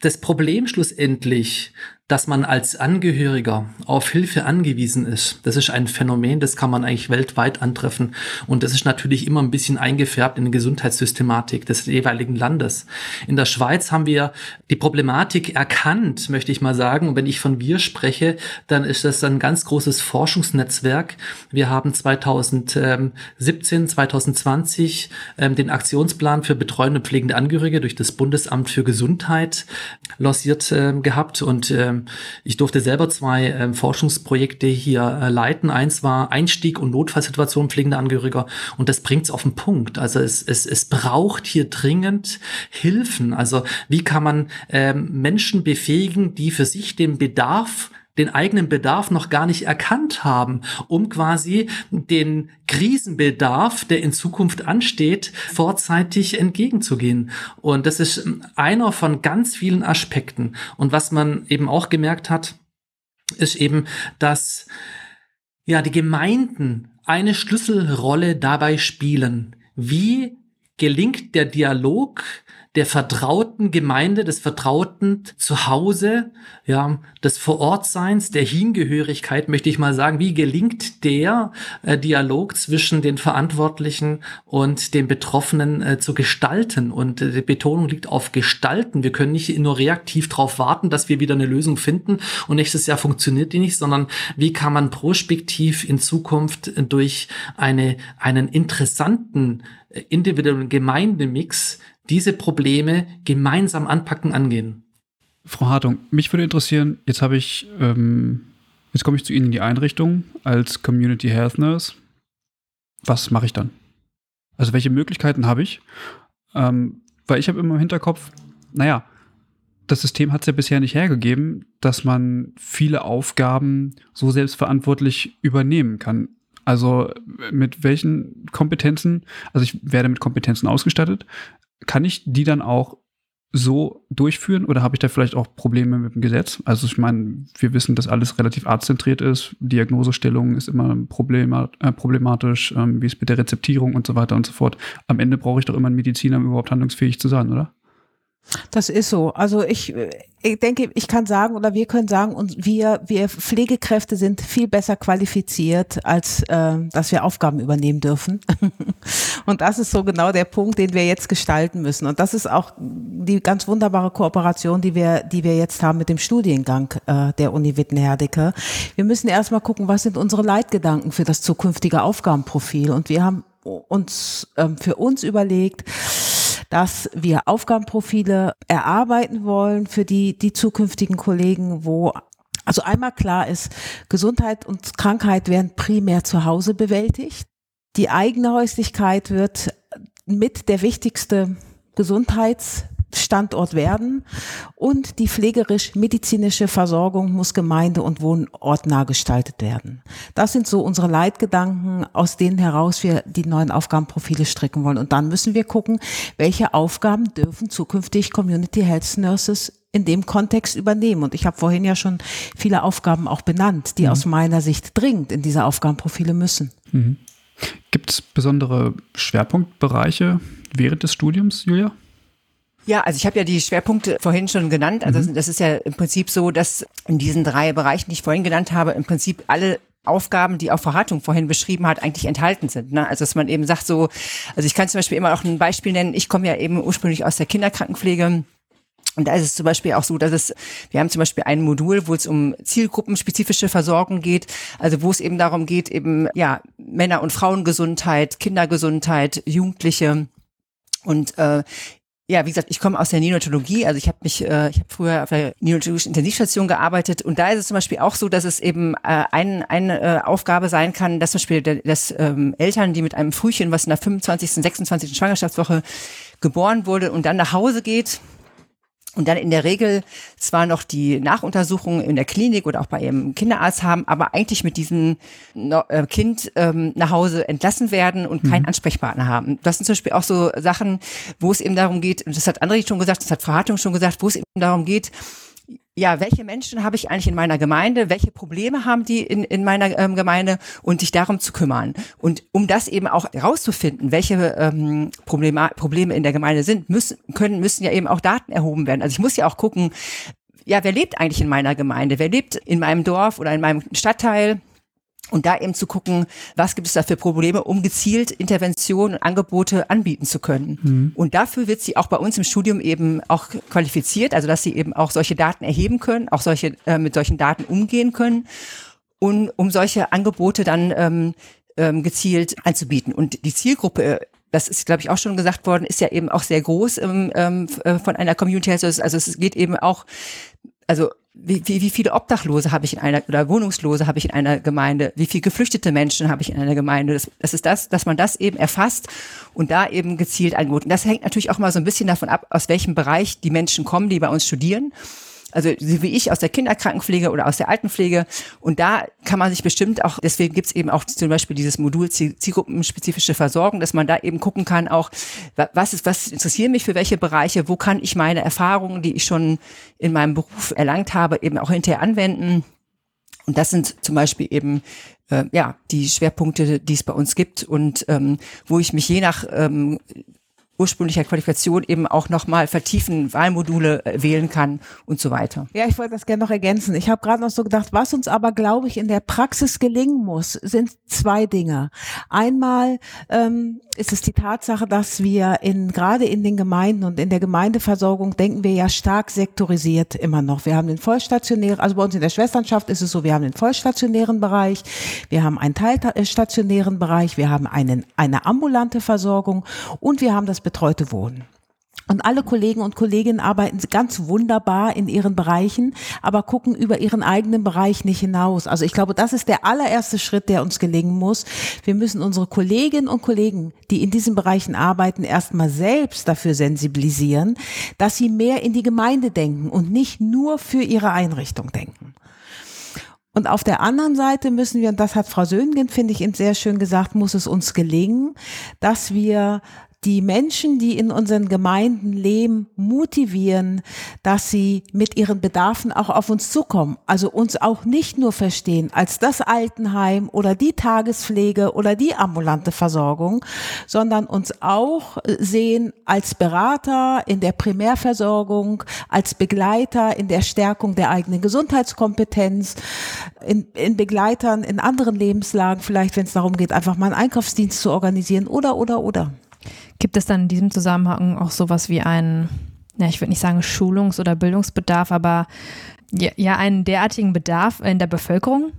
das Problem schlussendlich, dass man als Angehöriger auf Hilfe angewiesen ist. Das ist ein Phänomen, das kann man eigentlich weltweit antreffen. Und das ist natürlich immer ein bisschen eingefärbt in die Gesundheitssystematik des jeweiligen Landes. In der Schweiz haben wir die Problematik erkannt, möchte ich mal sagen. Und wenn ich von wir spreche, dann ist das ein ganz großes Forschungsnetzwerk. Wir haben 2017, 2020 ähm, den Aktionsplan für betreuende und pflegende Angehörige durch das Bundesamt für Gesundheit lanciert äh, gehabt und ähm, ich durfte selber zwei äh, Forschungsprojekte hier äh, leiten. Eins war Einstieg und Notfallsituation pflegender Angehöriger und das bringt es auf den Punkt. Also es, es, es braucht hier dringend Hilfen. Also wie kann man ähm, Menschen befähigen, die für sich den Bedarf den eigenen Bedarf noch gar nicht erkannt haben, um quasi den Krisenbedarf, der in Zukunft ansteht, vorzeitig entgegenzugehen. Und das ist einer von ganz vielen Aspekten. Und was man eben auch gemerkt hat, ist eben, dass ja die Gemeinden eine Schlüsselrolle dabei spielen. Wie gelingt der Dialog der vertrauten Gemeinde, des vertrauten Zuhause, ja, des Vorortseins, der Hingehörigkeit, möchte ich mal sagen. Wie gelingt der äh, Dialog zwischen den Verantwortlichen und den Betroffenen äh, zu gestalten? Und äh, die Betonung liegt auf gestalten. Wir können nicht nur reaktiv darauf warten, dass wir wieder eine Lösung finden und nächstes Jahr funktioniert die nicht, sondern wie kann man prospektiv in Zukunft durch eine, einen interessanten äh, individuellen Gemeindemix diese Probleme gemeinsam anpacken, angehen. Frau Hartung, mich würde interessieren, jetzt habe ich, ähm, jetzt komme ich zu Ihnen in die Einrichtung als Community Health Nurse. Was mache ich dann? Also welche Möglichkeiten habe ich? Ähm, weil ich habe immer im Hinterkopf, naja, das System hat es ja bisher nicht hergegeben, dass man viele Aufgaben so selbstverantwortlich übernehmen kann. Also mit welchen Kompetenzen, also ich werde mit Kompetenzen ausgestattet, kann ich die dann auch so durchführen oder habe ich da vielleicht auch Probleme mit dem Gesetz? Also ich meine, wir wissen, dass alles relativ arztzentriert ist. Diagnosestellung ist immer äh, problematisch, ähm, wie es mit der Rezeptierung und so weiter und so fort. Am Ende brauche ich doch immer einen Mediziner, um überhaupt handlungsfähig zu sein, oder? Das ist so. Also ich, ich denke, ich kann sagen oder wir können sagen, und wir, wir Pflegekräfte sind viel besser qualifiziert, als äh, dass wir Aufgaben übernehmen dürfen. und das ist so genau der Punkt, den wir jetzt gestalten müssen. Und das ist auch die ganz wunderbare Kooperation, die wir, die wir jetzt haben mit dem Studiengang äh, der Uni Wittenherdecke. Wir müssen erstmal gucken, was sind unsere Leitgedanken für das zukünftige Aufgabenprofil. Und wir haben uns ähm, für uns überlegt, dass wir Aufgabenprofile erarbeiten wollen für die, die zukünftigen Kollegen, wo also einmal klar ist, Gesundheit und Krankheit werden primär zu Hause bewältigt. Die eigene Häuslichkeit wird mit der wichtigste Gesundheits Standort werden und die pflegerisch-medizinische Versorgung muss gemeinde- und wohnortnah gestaltet werden. Das sind so unsere Leitgedanken, aus denen heraus wir die neuen Aufgabenprofile stricken wollen. Und dann müssen wir gucken, welche Aufgaben dürfen zukünftig Community Health Nurses in dem Kontext übernehmen. Und ich habe vorhin ja schon viele Aufgaben auch benannt, die mhm. aus meiner Sicht dringend in diese Aufgabenprofile müssen. Mhm. Gibt es besondere Schwerpunktbereiche während des Studiums, Julia? Ja, also ich habe ja die Schwerpunkte vorhin schon genannt. Also mhm. das ist ja im Prinzip so, dass in diesen drei Bereichen, die ich vorhin genannt habe, im Prinzip alle Aufgaben, die auch Frau Hartung vorhin beschrieben hat, eigentlich enthalten sind. Ne? Also dass man eben sagt so, also ich kann zum Beispiel immer auch ein Beispiel nennen. Ich komme ja eben ursprünglich aus der Kinderkrankenpflege. Und da ist es zum Beispiel auch so, dass es, wir haben zum Beispiel ein Modul, wo es um zielgruppenspezifische Versorgung geht, also wo es eben darum geht, eben ja Männer- und Frauengesundheit, Kindergesundheit, Jugendliche und äh, ja, wie gesagt, ich komme aus der Neonatologie, also ich habe mich, äh, ich habe früher auf der neonatologischen Intensivstation gearbeitet und da ist es zum Beispiel auch so, dass es eben äh, ein, eine äh, Aufgabe sein kann, dass zum Beispiel, dass ähm, Eltern, die mit einem Frühchen, was in der 25., 26. Schwangerschaftswoche geboren wurde und dann nach Hause geht, und dann in der Regel zwar noch die Nachuntersuchungen in der Klinik oder auch bei ihrem Kinderarzt haben, aber eigentlich mit diesem äh, Kind ähm, nach Hause entlassen werden und keinen mhm. Ansprechpartner haben. Das sind zum Beispiel auch so Sachen, wo es eben darum geht, und das hat André schon gesagt, das hat Frau Hartung schon gesagt, wo es eben darum geht, ja, welche Menschen habe ich eigentlich in meiner Gemeinde, welche Probleme haben die in, in meiner ähm, Gemeinde und sich darum zu kümmern. Und um das eben auch herauszufinden, welche ähm, Probleme, Probleme in der Gemeinde sind, müssen, können, müssen ja eben auch Daten erhoben werden. Also ich muss ja auch gucken, ja, wer lebt eigentlich in meiner Gemeinde? Wer lebt in meinem Dorf oder in meinem Stadtteil? Und da eben zu gucken, was gibt es da für Probleme, um gezielt Interventionen und Angebote anbieten zu können. Mhm. Und dafür wird sie auch bei uns im Studium eben auch qualifiziert, also dass sie eben auch solche Daten erheben können, auch solche äh, mit solchen Daten umgehen können und um solche Angebote dann ähm, ähm, gezielt anzubieten. Und die Zielgruppe das ist, glaube ich, auch schon gesagt worden, ist ja eben auch sehr groß ähm, äh, von einer Community. Also es geht eben auch, also wie, wie, wie viele Obdachlose habe ich in einer oder Wohnungslose habe ich in einer Gemeinde, wie viele geflüchtete Menschen habe ich in einer Gemeinde. Das, das ist das, dass man das eben erfasst und da eben gezielt angeboten. Das hängt natürlich auch mal so ein bisschen davon ab, aus welchem Bereich die Menschen kommen, die bei uns studieren. Also wie ich aus der Kinderkrankenpflege oder aus der Altenpflege. Und da kann man sich bestimmt auch, deswegen gibt es eben auch zum Beispiel dieses Modul zielgruppenspezifische Versorgung, dass man da eben gucken kann, auch was ist, was interessiert mich für welche Bereiche, wo kann ich meine Erfahrungen, die ich schon in meinem Beruf erlangt habe, eben auch hinterher anwenden. Und das sind zum Beispiel eben äh, ja die Schwerpunkte, die es bei uns gibt und ähm, wo ich mich je nach ähm, ursprünglicher Qualifikation eben auch nochmal vertiefen, Wahlmodule äh, wählen kann und so weiter. Ja, ich wollte das gerne noch ergänzen. Ich habe gerade noch so gedacht, was uns aber, glaube ich, in der Praxis gelingen muss, sind zwei Dinge. Einmal ähm, ist es die Tatsache, dass wir in gerade in den Gemeinden und in der Gemeindeversorgung denken wir ja stark sektorisiert immer noch. Wir haben den vollstationären, also bei uns in der Schwesternschaft ist es so, wir haben den vollstationären Bereich, wir haben einen teilstationären Bereich, wir haben einen, eine ambulante Versorgung und wir haben das betreute Wohnen. Und alle Kollegen und Kolleginnen arbeiten ganz wunderbar in ihren Bereichen, aber gucken über ihren eigenen Bereich nicht hinaus. Also ich glaube, das ist der allererste Schritt, der uns gelingen muss. Wir müssen unsere Kolleginnen und Kollegen, die in diesen Bereichen arbeiten, erstmal selbst dafür sensibilisieren, dass sie mehr in die Gemeinde denken und nicht nur für ihre Einrichtung denken. Und auf der anderen Seite müssen wir, und das hat Frau Söhngen, finde ich, sehr schön gesagt, muss es uns gelingen, dass wir die Menschen, die in unseren Gemeinden leben, motivieren, dass sie mit ihren Bedarfen auch auf uns zukommen. Also uns auch nicht nur verstehen als das Altenheim oder die Tagespflege oder die ambulante Versorgung, sondern uns auch sehen als Berater in der Primärversorgung, als Begleiter in der Stärkung der eigenen Gesundheitskompetenz, in, in Begleitern in anderen Lebenslagen, vielleicht wenn es darum geht, einfach mal einen Einkaufsdienst zu organisieren oder, oder, oder. Gibt es dann in diesem Zusammenhang auch sowas wie einen, ja, ich würde nicht sagen Schulungs- oder Bildungsbedarf, aber ja, ja, einen derartigen Bedarf in der Bevölkerung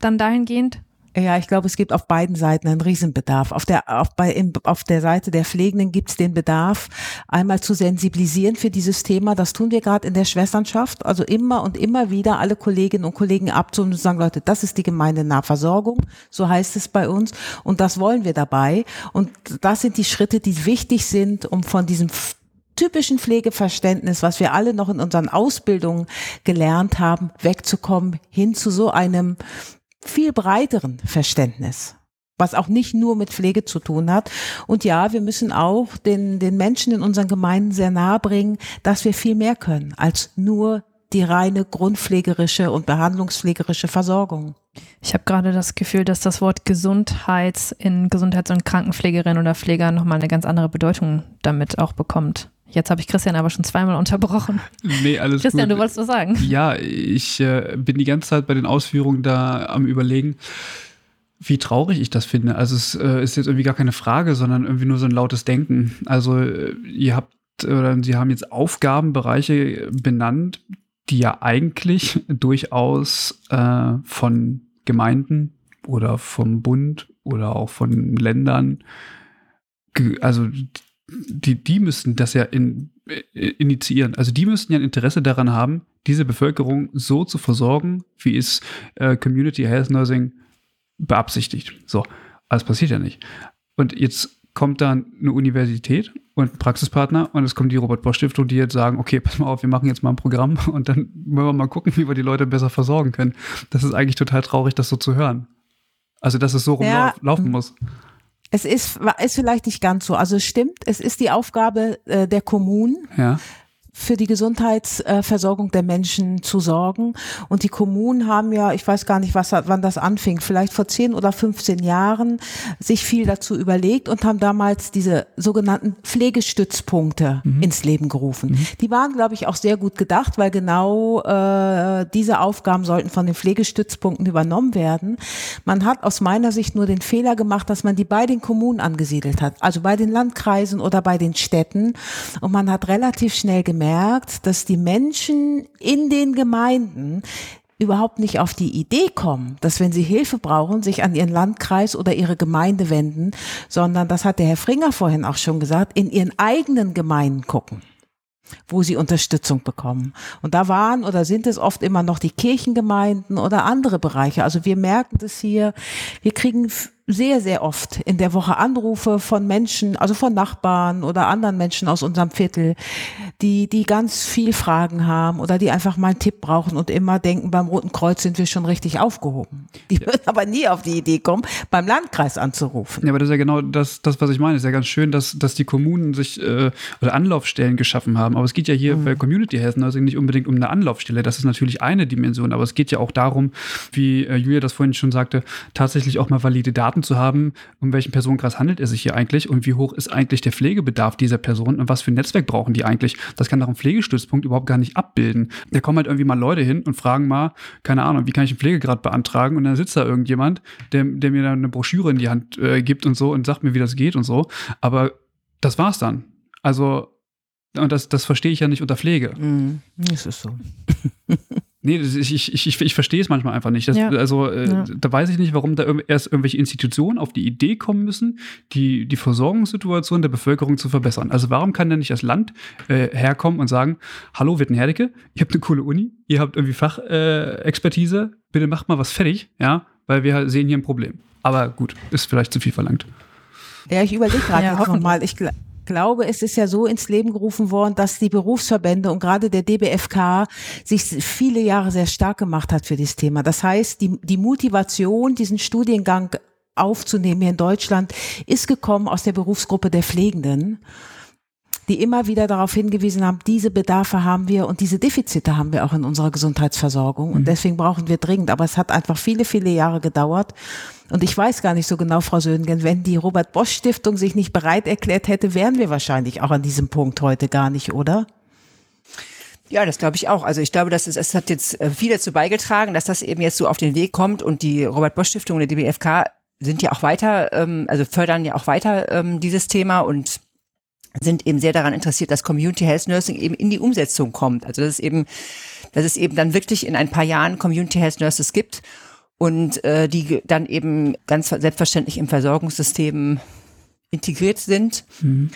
dann dahingehend? Ja, ich glaube, es gibt auf beiden Seiten einen Riesenbedarf. Auf der, auf, bei, in, auf der Seite der Pflegenden gibt es den Bedarf, einmal zu sensibilisieren für dieses Thema. Das tun wir gerade in der Schwesternschaft. Also immer und immer wieder alle Kolleginnen und Kollegen abzuholen und sagen, Leute, das ist die Gemeindenahversorgung. So heißt es bei uns. Und das wollen wir dabei. Und das sind die Schritte, die wichtig sind, um von diesem typischen Pflegeverständnis, was wir alle noch in unseren Ausbildungen gelernt haben, wegzukommen, hin zu so einem viel breiteren Verständnis was auch nicht nur mit Pflege zu tun hat. Und ja, wir müssen auch den, den Menschen in unseren Gemeinden sehr nahe bringen, dass wir viel mehr können als nur die reine grundpflegerische und behandlungspflegerische Versorgung. Ich habe gerade das Gefühl, dass das Wort Gesundheits in Gesundheits- und Krankenpflegerin oder Pfleger nochmal eine ganz andere Bedeutung damit auch bekommt. Jetzt habe ich Christian aber schon zweimal unterbrochen. Nee, alles Christian, gut. du wolltest was sagen? Ja, ich äh, bin die ganze Zeit bei den Ausführungen da am Überlegen, wie traurig ich das finde. Also es äh, ist jetzt irgendwie gar keine Frage, sondern irgendwie nur so ein lautes Denken. Also äh, ihr habt oder Sie haben jetzt Aufgabenbereiche benannt, die ja eigentlich durchaus äh, von Gemeinden oder vom Bund oder auch von Ländern, also die, die müssten das ja in, äh, initiieren. Also die müssten ja ein Interesse daran haben, diese Bevölkerung so zu versorgen, wie es äh, Community Health Nursing beabsichtigt. So, aber das passiert ja nicht. Und jetzt kommt dann eine Universität und ein Praxispartner und es kommt die Robert-Bosch-Stiftung, die jetzt sagen, okay, pass mal auf, wir machen jetzt mal ein Programm und dann wollen wir mal gucken, wie wir die Leute besser versorgen können. Das ist eigentlich total traurig, das so zu hören. Also, dass es so rumlaufen ja. muss. Es ist, ist vielleicht nicht ganz so. Also es stimmt, es ist die Aufgabe äh, der Kommunen. Ja für die Gesundheitsversorgung der Menschen zu sorgen. Und die Kommunen haben ja, ich weiß gar nicht, was, wann das anfing, vielleicht vor 10 oder 15 Jahren, sich viel dazu überlegt und haben damals diese sogenannten Pflegestützpunkte mhm. ins Leben gerufen. Mhm. Die waren, glaube ich, auch sehr gut gedacht, weil genau äh, diese Aufgaben sollten von den Pflegestützpunkten übernommen werden. Man hat aus meiner Sicht nur den Fehler gemacht, dass man die bei den Kommunen angesiedelt hat, also bei den Landkreisen oder bei den Städten. Und man hat relativ schnell gemerkt, gemerkt, dass die Menschen in den Gemeinden überhaupt nicht auf die Idee kommen, dass wenn sie Hilfe brauchen, sich an ihren Landkreis oder ihre Gemeinde wenden, sondern, das hat der Herr Fringer vorhin auch schon gesagt, in ihren eigenen Gemeinden gucken wo sie Unterstützung bekommen. Und da waren oder sind es oft immer noch die Kirchengemeinden oder andere Bereiche. Also wir merken das hier, wir kriegen sehr, sehr oft in der Woche Anrufe von Menschen, also von Nachbarn oder anderen Menschen aus unserem Viertel, die, die ganz viel Fragen haben oder die einfach mal einen Tipp brauchen und immer denken, beim Roten Kreuz sind wir schon richtig aufgehoben. Die würden aber nie auf die Idee kommen, beim Landkreis anzurufen. Ja, aber das ist ja genau das, das was ich meine. Es ist ja ganz schön, dass, dass die Kommunen sich äh, oder Anlaufstellen geschaffen haben. Aber es geht ja hier mhm. bei Community Hessen also nicht unbedingt um eine Anlaufstelle. Das ist natürlich eine Dimension, aber es geht ja auch darum, wie äh, Julia das vorhin schon sagte, tatsächlich auch mal valide Daten zu haben, um welchen Personenkreis handelt es sich hier eigentlich und wie hoch ist eigentlich der Pflegebedarf dieser Person und was für ein Netzwerk brauchen die eigentlich. Das kann doch ein Pflegestützpunkt überhaupt gar nicht abbilden. Da kommen halt irgendwie mal Leute hin und fragen mal, keine Ahnung, wie kann ich einen Pflegegrad beantragen und dann sitzt da irgendjemand, der, der mir dann eine Broschüre in die Hand äh, gibt und so und sagt mir, wie das geht und so. Aber das war's dann. Also, und das, das verstehe ich ja nicht unter Pflege. Mm, das ist so. Nee, ich, ich, ich, ich verstehe es manchmal einfach nicht. Das, ja. Also äh, ja. da weiß ich nicht, warum da erst irgendwelche Institutionen auf die Idee kommen müssen, die, die Versorgungssituation der Bevölkerung zu verbessern. Also warum kann denn nicht das Land äh, herkommen und sagen, hallo Wittenherdecke, ihr habt eine coole Uni, ihr habt irgendwie Fachexpertise, äh, bitte macht mal was fertig, ja, weil wir sehen hier ein Problem. Aber gut, ist vielleicht zu viel verlangt. Ja, ich überlege gerade ja, nochmal. Ich, glaube, es ist ja so ins Leben gerufen worden, dass die Berufsverbände und gerade der DBFK sich viele Jahre sehr stark gemacht hat für dieses Thema. Das heißt, die, die Motivation, diesen Studiengang aufzunehmen hier in Deutschland, ist gekommen aus der Berufsgruppe der Pflegenden die immer wieder darauf hingewiesen haben, diese Bedarfe haben wir und diese Defizite haben wir auch in unserer Gesundheitsversorgung. Und mhm. deswegen brauchen wir dringend. Aber es hat einfach viele, viele Jahre gedauert. Und ich weiß gar nicht so genau, Frau Söhngen, wenn die Robert Bosch Stiftung sich nicht bereit erklärt hätte, wären wir wahrscheinlich auch an diesem Punkt heute gar nicht, oder? Ja, das glaube ich auch. Also ich glaube, dass es, es hat jetzt äh, viel dazu beigetragen, dass das eben jetzt so auf den Weg kommt und die Robert Bosch Stiftung und der DBFK sind ja auch weiter, ähm, also fördern ja auch weiter ähm, dieses Thema und sind eben sehr daran interessiert, dass Community Health Nursing eben in die Umsetzung kommt. Also dass es eben, dass es eben dann wirklich in ein paar Jahren Community Health Nurses gibt und äh, die dann eben ganz selbstverständlich im Versorgungssystem integriert sind. Mhm.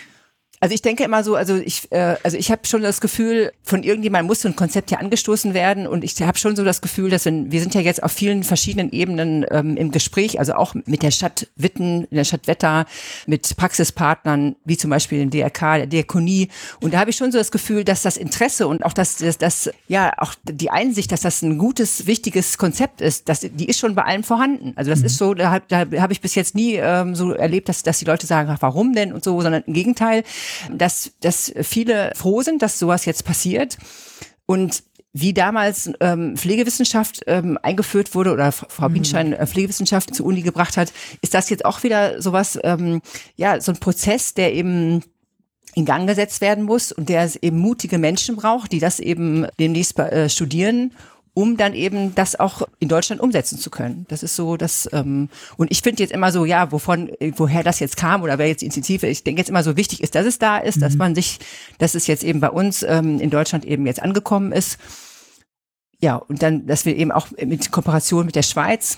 Also ich denke immer so, also ich, äh, also ich habe schon das Gefühl, von irgendjemandem muss so ein Konzept ja angestoßen werden und ich habe schon so das Gefühl, dass wenn, wir sind ja jetzt auf vielen verschiedenen Ebenen ähm, im Gespräch, also auch mit der Stadt Witten, in der Stadt Wetter, mit Praxispartnern, wie zum Beispiel dem DRK, der Diakonie und da habe ich schon so das Gefühl, dass das Interesse und auch das, das, das, ja, auch die Einsicht, dass das ein gutes, wichtiges Konzept ist, das, die ist schon bei allen vorhanden. Also das mhm. ist so, da, da habe ich bis jetzt nie ähm, so erlebt, dass, dass die Leute sagen, ach, warum denn und so, sondern im Gegenteil, dass, dass viele froh sind, dass sowas jetzt passiert. Und wie damals ähm, Pflegewissenschaft ähm, eingeführt wurde oder Frau mhm. Bienstein äh, Pflegewissenschaft zur Uni gebracht hat, ist das jetzt auch wieder sowas, ähm, ja, so ein Prozess, der eben in Gang gesetzt werden muss und der es eben mutige Menschen braucht, die das eben demnächst äh, studieren um dann eben das auch in Deutschland umsetzen zu können. Das ist so, dass ähm, und ich finde jetzt immer so, ja, wovon, woher das jetzt kam oder wer jetzt Initiative, ich denke jetzt immer so wichtig ist, dass es da ist, mhm. dass man sich, dass es jetzt eben bei uns ähm, in Deutschland eben jetzt angekommen ist. Ja, und dann, dass wir eben auch mit Kooperation mit der Schweiz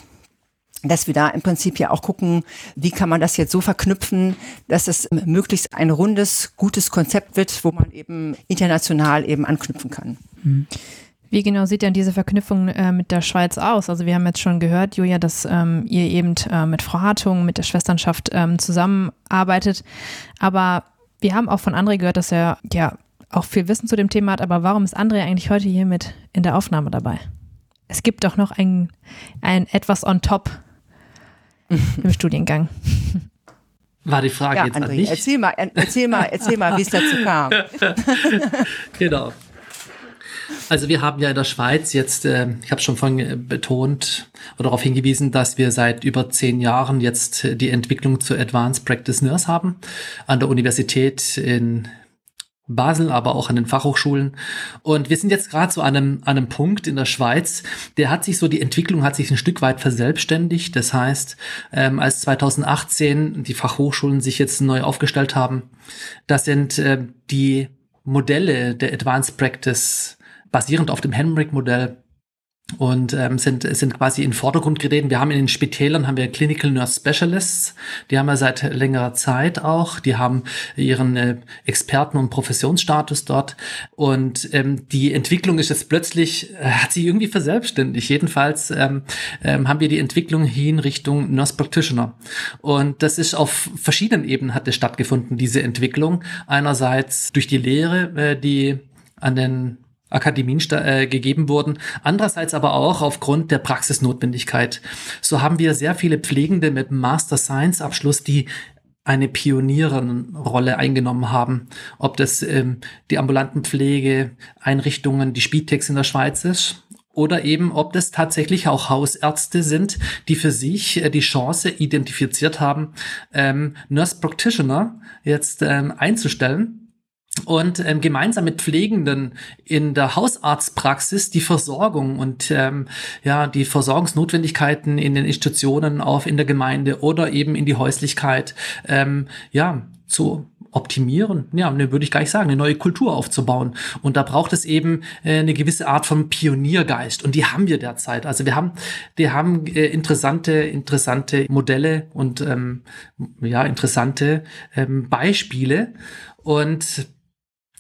dass wir da im Prinzip ja auch gucken, wie kann man das jetzt so verknüpfen, dass es möglichst ein rundes, gutes Konzept wird, wo man eben international eben anknüpfen kann. Mhm. Wie genau sieht denn diese Verknüpfung äh, mit der Schweiz aus? Also wir haben jetzt schon gehört, Julia, dass ähm, ihr eben äh, mit Frau Hartung, mit der Schwesternschaft ähm, zusammenarbeitet. Aber wir haben auch von André gehört, dass er ja auch viel Wissen zu dem Thema hat. Aber warum ist André eigentlich heute hier mit in der Aufnahme dabei? Es gibt doch noch ein, ein etwas on top im Studiengang. War die Frage ja, jetzt André, an dich? Erzähl mal, erzähl mal, erzähl mal, wie es dazu kam. genau. Also wir haben ja in der Schweiz jetzt, äh, ich habe schon vorhin äh, betont oder darauf hingewiesen, dass wir seit über zehn Jahren jetzt die Entwicklung zur Advanced Practice Nurse haben an der Universität in Basel, aber auch an den Fachhochschulen. Und wir sind jetzt gerade zu einem, einem Punkt in der Schweiz, der hat sich so, die Entwicklung hat sich ein Stück weit verselbstständigt. Das heißt, ähm, als 2018 die Fachhochschulen sich jetzt neu aufgestellt haben, da sind äh, die Modelle der Advanced Practice basierend auf dem Henrik-Modell und ähm, sind, sind quasi in Vordergrund getreten. Wir haben in den Spitälern haben wir Clinical Nurse Specialists, die haben wir seit längerer Zeit auch, die haben ihren äh, Experten- und Professionsstatus dort und ähm, die Entwicklung ist jetzt plötzlich, äh, hat sich irgendwie verselbstständigt. Jedenfalls ähm, ähm, haben wir die Entwicklung hin Richtung Nurse Practitioner und das ist auf verschiedenen Ebenen hat es stattgefunden, diese Entwicklung. Einerseits durch die Lehre, äh, die an den Akademien äh, gegeben wurden, andererseits aber auch aufgrund der Praxisnotwendigkeit. So haben wir sehr viele Pflegende mit Master Science Abschluss, die eine Pionierenrolle eingenommen haben. Ob das ähm, die ambulanten Pflegeeinrichtungen, die Spitex in der Schweiz ist oder eben ob das tatsächlich auch Hausärzte sind, die für sich äh, die Chance identifiziert haben, ähm, Nurse Practitioner jetzt ähm, einzustellen und ähm, gemeinsam mit Pflegenden in der Hausarztpraxis die Versorgung und ähm, ja die Versorgungsnotwendigkeiten in den Institutionen auf in der Gemeinde oder eben in die Häuslichkeit ähm, ja zu optimieren, ja, ne, würde ich gar nicht sagen, eine neue Kultur aufzubauen. Und da braucht es eben äh, eine gewisse Art von Pioniergeist. Und die haben wir derzeit. Also wir haben, wir haben äh, interessante, interessante Modelle und ähm, ja, interessante ähm, Beispiele. Und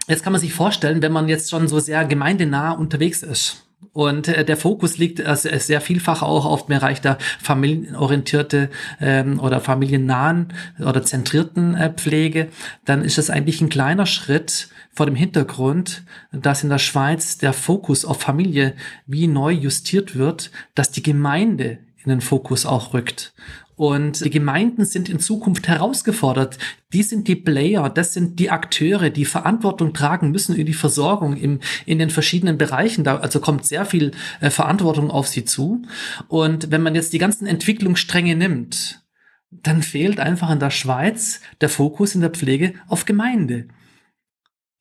Jetzt kann man sich vorstellen, wenn man jetzt schon so sehr gemeindenah unterwegs ist und äh, der Fokus liegt äh, sehr vielfach auch auf dem Bereich der familienorientierte ähm, oder familiennahen oder zentrierten äh, Pflege, dann ist es eigentlich ein kleiner Schritt vor dem Hintergrund, dass in der Schweiz der Fokus auf Familie wie neu justiert wird, dass die Gemeinde in den Fokus auch rückt. Und die Gemeinden sind in Zukunft herausgefordert. Die sind die Player, das sind die Akteure, die Verantwortung tragen müssen in die Versorgung im, in den verschiedenen Bereichen. Da also kommt sehr viel äh, Verantwortung auf sie zu. Und wenn man jetzt die ganzen Entwicklungsstränge nimmt, dann fehlt einfach in der Schweiz der Fokus in der Pflege auf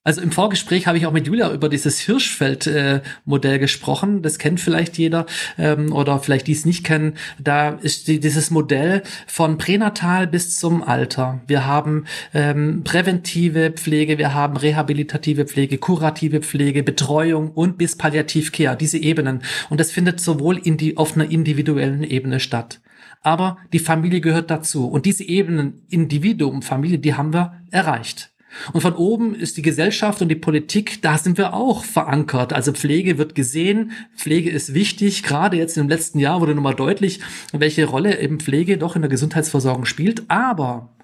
Also im Vorgespräch habe ich auch mit Julia über dieses Hirschfeld-Modell äh, gesprochen. Das kennt vielleicht jeder ähm, oder vielleicht die es nicht kennen. Da ist die, dieses Modell von pränatal bis zum Alter. Wir haben ähm, präventive Pflege, wir haben rehabilitative Pflege, kurative Pflege, Betreuung und bis Palliativcare, diese Ebenen. Und das findet sowohl in die, auf einer individuellen Ebene statt aber die Familie gehört dazu. Und diese Ebenen Individuum, Familie, die haben wir erreicht. Und von oben ist die Gesellschaft und die Politik, da sind wir auch verankert. Also Pflege wird gesehen, Pflege ist wichtig. Gerade jetzt im letzten Jahr wurde nochmal deutlich, welche Rolle eben Pflege doch in der Gesundheitsversorgung spielt. Aber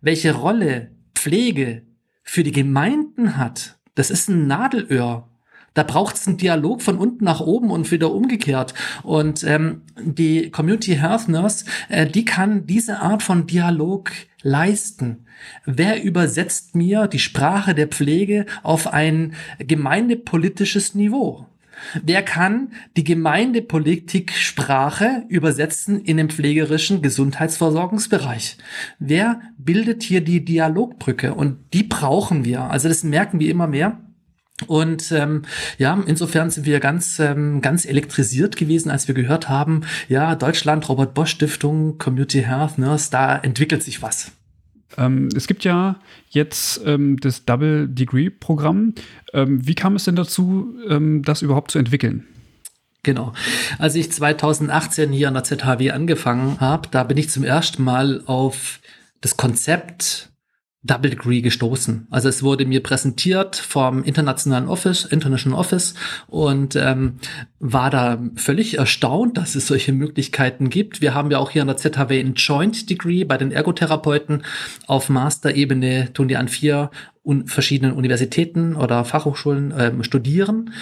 welche Rolle Pflege für die Gemeinden hat, das ist ein Nadelöhr. Da braucht es einen Dialog von unten nach oben und wieder umgekehrt. Und ähm, die Community Health Nurse, äh, die kann diese Art von Dialog leisten. Wer übersetzt mir die Sprache der Pflege auf ein gemeindepolitisches Niveau? Wer kann die Gemeindepolitik-Sprache übersetzen in den pflegerischen Gesundheitsversorgungsbereich? Wer bildet hier die Dialogbrücke? Und die brauchen wir. Also das merken wir immer mehr. Und ähm, ja, insofern sind wir ganz, ähm, ganz elektrisiert gewesen, als wir gehört haben, ja, Deutschland, Robert Bosch Stiftung, Community Health Nurse, da entwickelt sich was. Ähm, es gibt ja jetzt ähm, das Double Degree Programm. Ähm, wie kam es denn dazu, ähm, das überhaupt zu entwickeln? Genau. Als ich 2018 hier an der ZHW angefangen habe, da bin ich zum ersten Mal auf das Konzept Double Degree gestoßen. Also es wurde mir präsentiert vom internationalen Office, International Office und ähm, war da völlig erstaunt, dass es solche Möglichkeiten gibt. Wir haben ja auch hier an der ZHW ein Joint Degree bei den Ergotherapeuten. Auf Master-Ebene tun die an vier un verschiedenen Universitäten oder Fachhochschulen ähm, studieren.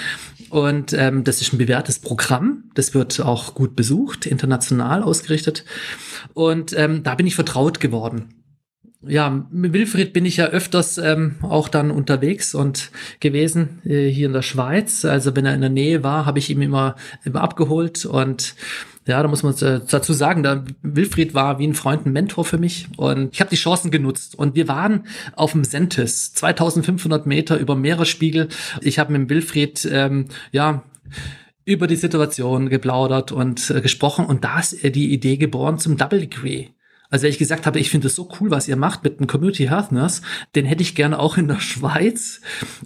Und ähm, das ist ein bewährtes Programm. Das wird auch gut besucht, international ausgerichtet. Und ähm, da bin ich vertraut geworden ja, mit Wilfried bin ich ja öfters ähm, auch dann unterwegs und gewesen äh, hier in der Schweiz. Also wenn er in der Nähe war, habe ich ihn immer, immer abgeholt und ja, da muss man dazu sagen, da Wilfried war wie ein Freund, ein Mentor für mich und ich habe die Chancen genutzt und wir waren auf dem Sentis, 2500 Meter über Meeresspiegel. Ich habe mit Wilfried, ähm, ja, über die Situation geplaudert und äh, gesprochen und da ist die Idee geboren zum Double Degree. Also wenn ich gesagt habe, ich finde es so cool, was ihr macht mit dem Community Health Nurse, den hätte ich gerne auch in der Schweiz.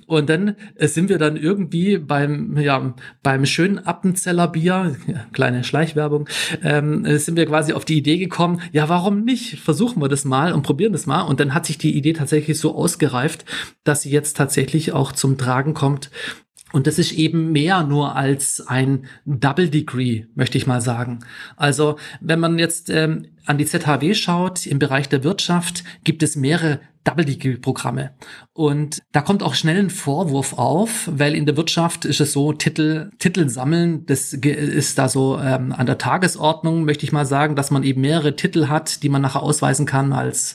Und dann äh, sind wir dann irgendwie beim, ja, beim schönen Appenzeller Bier, kleine Schleichwerbung, ähm, äh, sind wir quasi auf die Idee gekommen, ja, warum nicht? Versuchen wir das mal und probieren das mal. Und dann hat sich die Idee tatsächlich so ausgereift, dass sie jetzt tatsächlich auch zum Tragen kommt und das ist eben mehr nur als ein Double Degree, möchte ich mal sagen. Also wenn man jetzt ähm, an die ZHW schaut, im Bereich der Wirtschaft gibt es mehrere Double Degree Programme. Und da kommt auch schnell ein Vorwurf auf, weil in der Wirtschaft ist es so, Titel, Titel sammeln, das ist da so ähm, an der Tagesordnung, möchte ich mal sagen, dass man eben mehrere Titel hat, die man nachher ausweisen kann als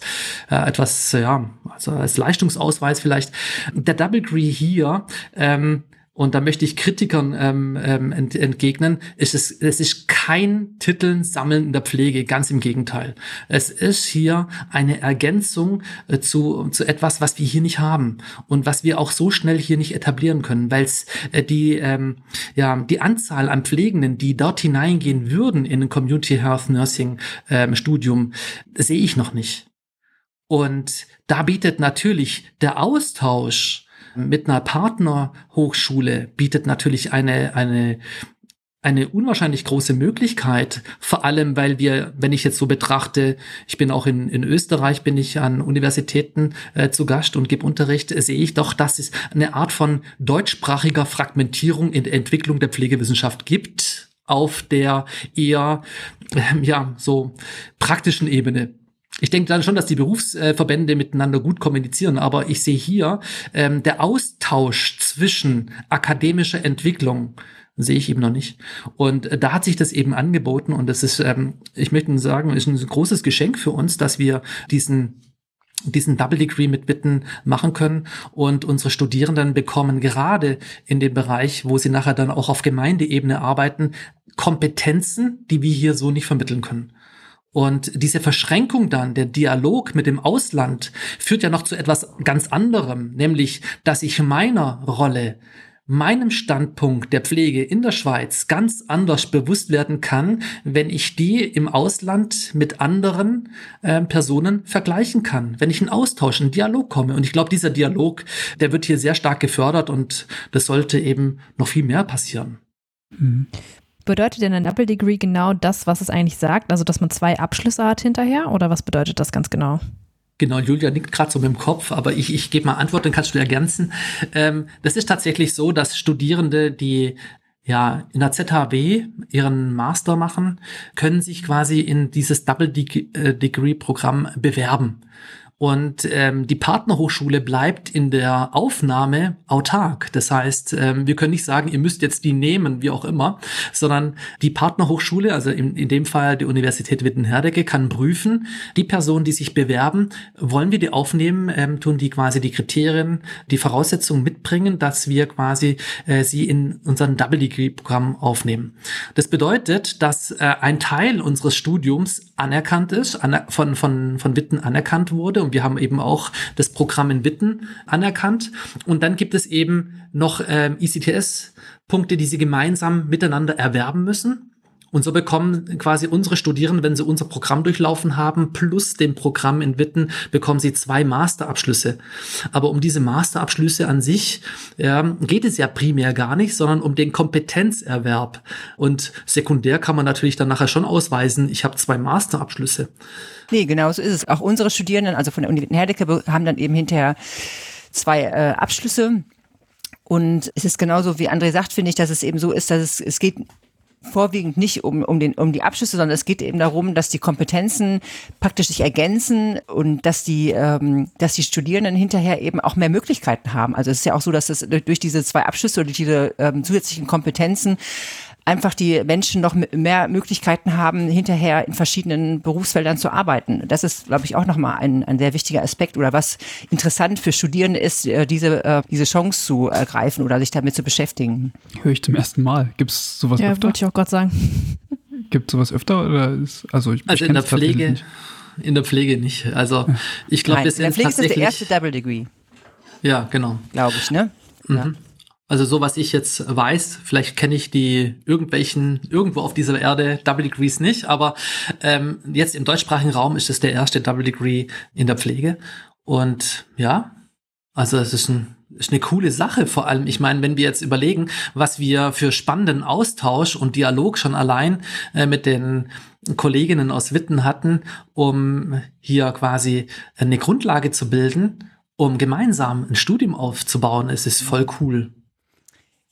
äh, etwas, ja, also als Leistungsausweis vielleicht. Der Double Degree hier, ähm, und da möchte ich Kritikern ähm, ähm, ent entgegnen, es ist, es ist kein Titeln sammeln in der Pflege, ganz im Gegenteil. Es ist hier eine Ergänzung äh, zu, zu etwas, was wir hier nicht haben und was wir auch so schnell hier nicht etablieren können, weil es äh, die, ähm, ja, die Anzahl an Pflegenden, die dort hineingehen würden in ein Community Health Nursing ähm, Studium, sehe ich noch nicht. Und da bietet natürlich der Austausch mit einer Partnerhochschule bietet natürlich eine, eine, eine unwahrscheinlich große Möglichkeit, vor allem weil wir, wenn ich jetzt so betrachte, ich bin auch in, in Österreich, bin ich an Universitäten äh, zu Gast und gebe Unterricht, sehe ich doch, dass es eine Art von deutschsprachiger Fragmentierung in der Entwicklung der Pflegewissenschaft gibt auf der eher äh, ja so praktischen Ebene ich denke dann schon, dass die Berufsverbände miteinander gut kommunizieren, aber ich sehe hier ähm, der Austausch zwischen akademischer Entwicklung sehe ich eben noch nicht. Und äh, da hat sich das eben angeboten und das ist, ähm, ich möchte sagen, ist ein großes Geschenk für uns, dass wir diesen diesen Double Degree mit Bitten machen können und unsere Studierenden bekommen gerade in dem Bereich, wo sie nachher dann auch auf Gemeindeebene arbeiten, Kompetenzen, die wir hier so nicht vermitteln können. Und diese Verschränkung dann, der Dialog mit dem Ausland, führt ja noch zu etwas ganz anderem, nämlich, dass ich meiner Rolle, meinem Standpunkt der Pflege in der Schweiz ganz anders bewusst werden kann, wenn ich die im Ausland mit anderen äh, Personen vergleichen kann, wenn ich in Austausch, in Dialog komme. Und ich glaube, dieser Dialog, der wird hier sehr stark gefördert und das sollte eben noch viel mehr passieren. Bedeutet denn ein Double Degree genau das, was es eigentlich sagt? Also, dass man zwei Abschlüsse hat hinterher? Oder was bedeutet das ganz genau? Genau, Julia nickt gerade so mit dem Kopf, aber ich, ich gebe mal Antwort, dann kannst du ergänzen. Ähm, das ist tatsächlich so, dass Studierende, die ja in der ZHW ihren Master machen, können sich quasi in dieses Double äh, Degree Programm bewerben. Und ähm, die Partnerhochschule bleibt in der Aufnahme autark. Das heißt, ähm, wir können nicht sagen, ihr müsst jetzt die nehmen, wie auch immer, sondern die Partnerhochschule, also in, in dem Fall die Universität Wittenherdecke, kann prüfen, die Personen, die sich bewerben, wollen wir die aufnehmen, ähm, tun die quasi die Kriterien, die Voraussetzungen mitbringen, dass wir quasi äh, sie in unseren Double Degree Programm aufnehmen. Das bedeutet, dass äh, ein Teil unseres Studiums anerkannt ist, aner von, von, von Witten anerkannt wurde und wir haben eben auch das Programm in Witten anerkannt. Und dann gibt es eben noch ähm, ICTS-Punkte, die sie gemeinsam miteinander erwerben müssen. Und so bekommen quasi unsere Studierenden, wenn sie unser Programm durchlaufen haben, plus dem Programm in Witten, bekommen sie zwei Masterabschlüsse. Aber um diese Masterabschlüsse an sich ja, geht es ja primär gar nicht, sondern um den Kompetenzerwerb. Und sekundär kann man natürlich dann nachher schon ausweisen, ich habe zwei Masterabschlüsse. Nee, genau so ist es. Auch unsere Studierenden, also von der Uni Herdecke, haben dann eben hinterher zwei äh, Abschlüsse. Und es ist genauso, wie André sagt, finde ich, dass es eben so ist, dass es, es geht vorwiegend nicht um, um, den, um die Abschlüsse, sondern es geht eben darum, dass die Kompetenzen praktisch sich ergänzen und dass die, ähm, dass die Studierenden hinterher eben auch mehr Möglichkeiten haben. Also es ist ja auch so, dass es durch diese zwei Abschlüsse oder diese ähm, zusätzlichen Kompetenzen einfach die Menschen noch mehr Möglichkeiten haben, hinterher in verschiedenen Berufsfeldern zu arbeiten. Das ist, glaube ich, auch nochmal ein, ein sehr wichtiger Aspekt oder was interessant für Studierende ist, äh, diese, äh, diese Chance zu ergreifen oder sich damit zu beschäftigen. Höre ich zum ersten Mal. Gibt es sowas ja, öfter? wollte ich auch gerade sagen. Gibt es sowas öfter? Oder ist, also ich, also ich in der Pflege, in der Pflege nicht. Also ich glaube, wir sind in der Pflege ist das der erste Double Degree. Ja, genau. Glaube ich, ne? Mhm. Also so, was ich jetzt weiß, vielleicht kenne ich die irgendwelchen, irgendwo auf dieser Erde Double Degrees nicht, aber ähm, jetzt im deutschsprachigen Raum ist es der erste Double Degree in der Pflege. Und ja, also es ist, ein, ist eine coole Sache. Vor allem, ich meine, wenn wir jetzt überlegen, was wir für spannenden Austausch und Dialog schon allein äh, mit den Kolleginnen aus Witten hatten, um hier quasi eine Grundlage zu bilden, um gemeinsam ein Studium aufzubauen, es ist voll cool.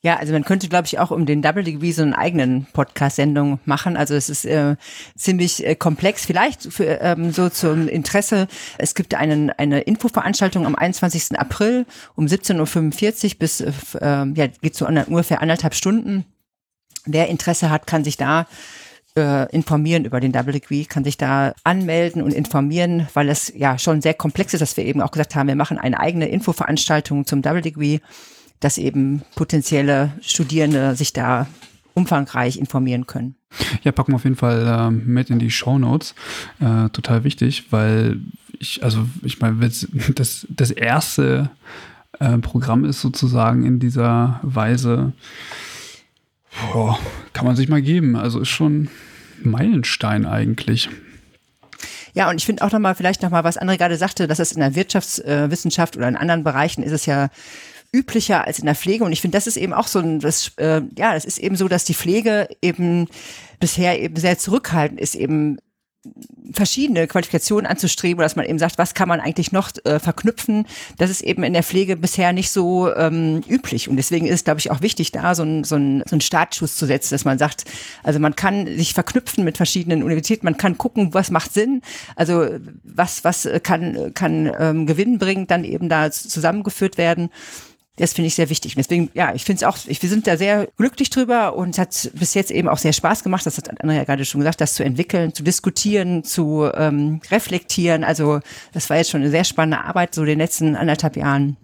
Ja, also man könnte, glaube ich, auch um den Double Degree so einen eigenen Podcast-Sendung machen. Also es ist äh, ziemlich äh, komplex. Vielleicht für, ähm, so zum Interesse. Es gibt einen, eine Infoveranstaltung am 21. April um 17.45 Uhr bis, äh, ähm, ja, geht so ungefähr anderthalb Stunden. Wer Interesse hat, kann sich da äh, informieren über den Double Degree, kann sich da anmelden und informieren, weil es ja schon sehr komplex ist, dass wir eben auch gesagt haben, wir machen eine eigene Infoveranstaltung zum Double Degree dass eben potenzielle Studierende sich da umfangreich informieren können. Ja, packen wir auf jeden Fall äh, mit in die Show Notes. Äh, total wichtig, weil ich, also ich meine, das, das erste äh, Programm ist sozusagen in dieser Weise, boah, kann man sich mal geben. Also ist schon ein Meilenstein eigentlich. Ja, und ich finde auch nochmal, vielleicht nochmal, was André gerade sagte, dass es in der Wirtschaftswissenschaft oder in anderen Bereichen ist es ja üblicher als in der Pflege. Und ich finde, das ist eben auch so ein, das, äh, ja, das ist eben so, dass die Pflege eben bisher eben sehr zurückhaltend ist, eben verschiedene Qualifikationen anzustreben, dass man eben sagt, was kann man eigentlich noch äh, verknüpfen. Das ist eben in der Pflege bisher nicht so ähm, üblich. Und deswegen ist glaube ich, auch wichtig, da so ein, so, ein, so ein Startschuss zu setzen, dass man sagt, also man kann sich verknüpfen mit verschiedenen Universitäten, man kann gucken, was macht Sinn, also was, was kann, kann ähm, Gewinn bringen, dann eben da zusammengeführt werden. Das finde ich sehr wichtig. Und deswegen, ja, ich finde es auch, ich, wir sind da sehr glücklich drüber und es hat bis jetzt eben auch sehr Spaß gemacht, das hat Andrea gerade schon gesagt, das zu entwickeln, zu diskutieren, zu ähm, reflektieren. Also das war jetzt schon eine sehr spannende Arbeit, so den letzten anderthalb Jahren.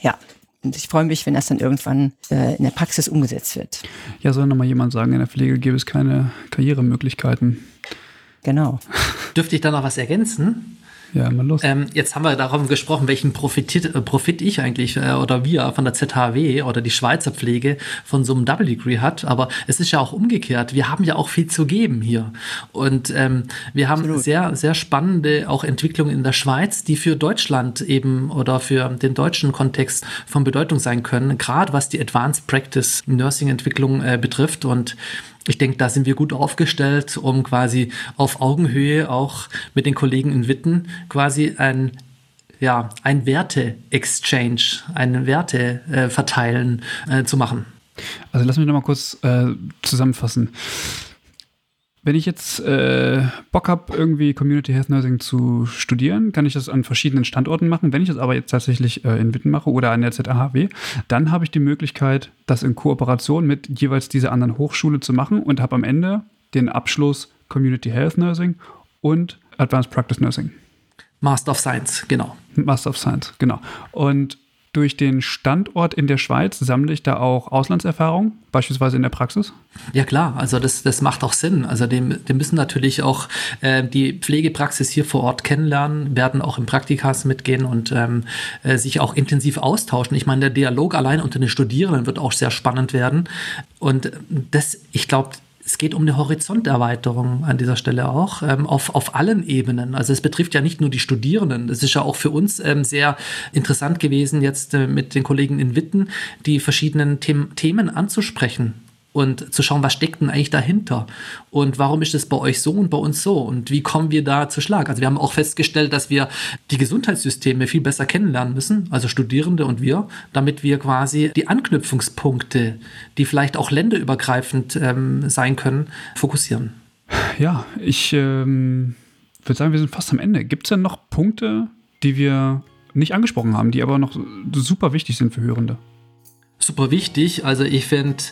Ja, und ich freue mich, wenn das dann irgendwann äh, in der Praxis umgesetzt wird. Ja, soll nochmal jemand sagen, in der Pflege gäbe es keine Karrieremöglichkeiten. Genau. Dürfte ich da noch was ergänzen? Ja, mal los. Ähm, jetzt haben wir darum gesprochen, welchen Profit, äh, Profit ich eigentlich äh, oder wir von der ZHW oder die Schweizer Pflege von so einem Double Degree hat. Aber es ist ja auch umgekehrt. Wir haben ja auch viel zu geben hier. Und ähm, wir haben Absolut. sehr, sehr spannende auch Entwicklungen in der Schweiz, die für Deutschland eben oder für den deutschen Kontext von Bedeutung sein können. Gerade was die Advanced Practice Nursing Entwicklung äh, betrifft. Und ich denke, da sind wir gut aufgestellt, um quasi auf Augenhöhe auch mit den Kollegen in Witten quasi ein ja, ein Werte-Exchange, ein Werte-Verteilen äh, äh, zu machen. Also lass mich nochmal kurz äh, zusammenfassen. Wenn ich jetzt äh, Bock habe, irgendwie Community Health Nursing zu studieren, kann ich das an verschiedenen Standorten machen. Wenn ich das aber jetzt tatsächlich äh, in Witten mache oder an der ZAHW, dann habe ich die Möglichkeit, das in Kooperation mit jeweils dieser anderen Hochschule zu machen und habe am Ende den Abschluss Community Health Nursing und Advanced Practice Nursing. Master of Science, genau. Master of Science, genau. Und durch den Standort in der Schweiz sammle ich da auch Auslandserfahrung, beispielsweise in der Praxis? Ja klar, also das, das macht auch Sinn. Also die, die müssen natürlich auch äh, die Pflegepraxis hier vor Ort kennenlernen, werden auch im Praktikas mitgehen und ähm, äh, sich auch intensiv austauschen. Ich meine, der Dialog allein unter den Studierenden wird auch sehr spannend werden. Und das, ich glaube, es geht um eine Horizonterweiterung an dieser Stelle auch, ähm, auf, auf allen Ebenen. Also es betrifft ja nicht nur die Studierenden. Es ist ja auch für uns ähm, sehr interessant gewesen, jetzt äh, mit den Kollegen in Witten die verschiedenen The Themen anzusprechen und zu schauen, was steckt denn eigentlich dahinter und warum ist es bei euch so und bei uns so und wie kommen wir da zu Schlag. Also wir haben auch festgestellt, dass wir die Gesundheitssysteme viel besser kennenlernen müssen, also Studierende und wir, damit wir quasi die Anknüpfungspunkte, die vielleicht auch länderübergreifend ähm, sein können, fokussieren. Ja, ich ähm, würde sagen, wir sind fast am Ende. Gibt es denn noch Punkte, die wir nicht angesprochen haben, die aber noch super wichtig sind für Hörende? super wichtig. Also ich finde,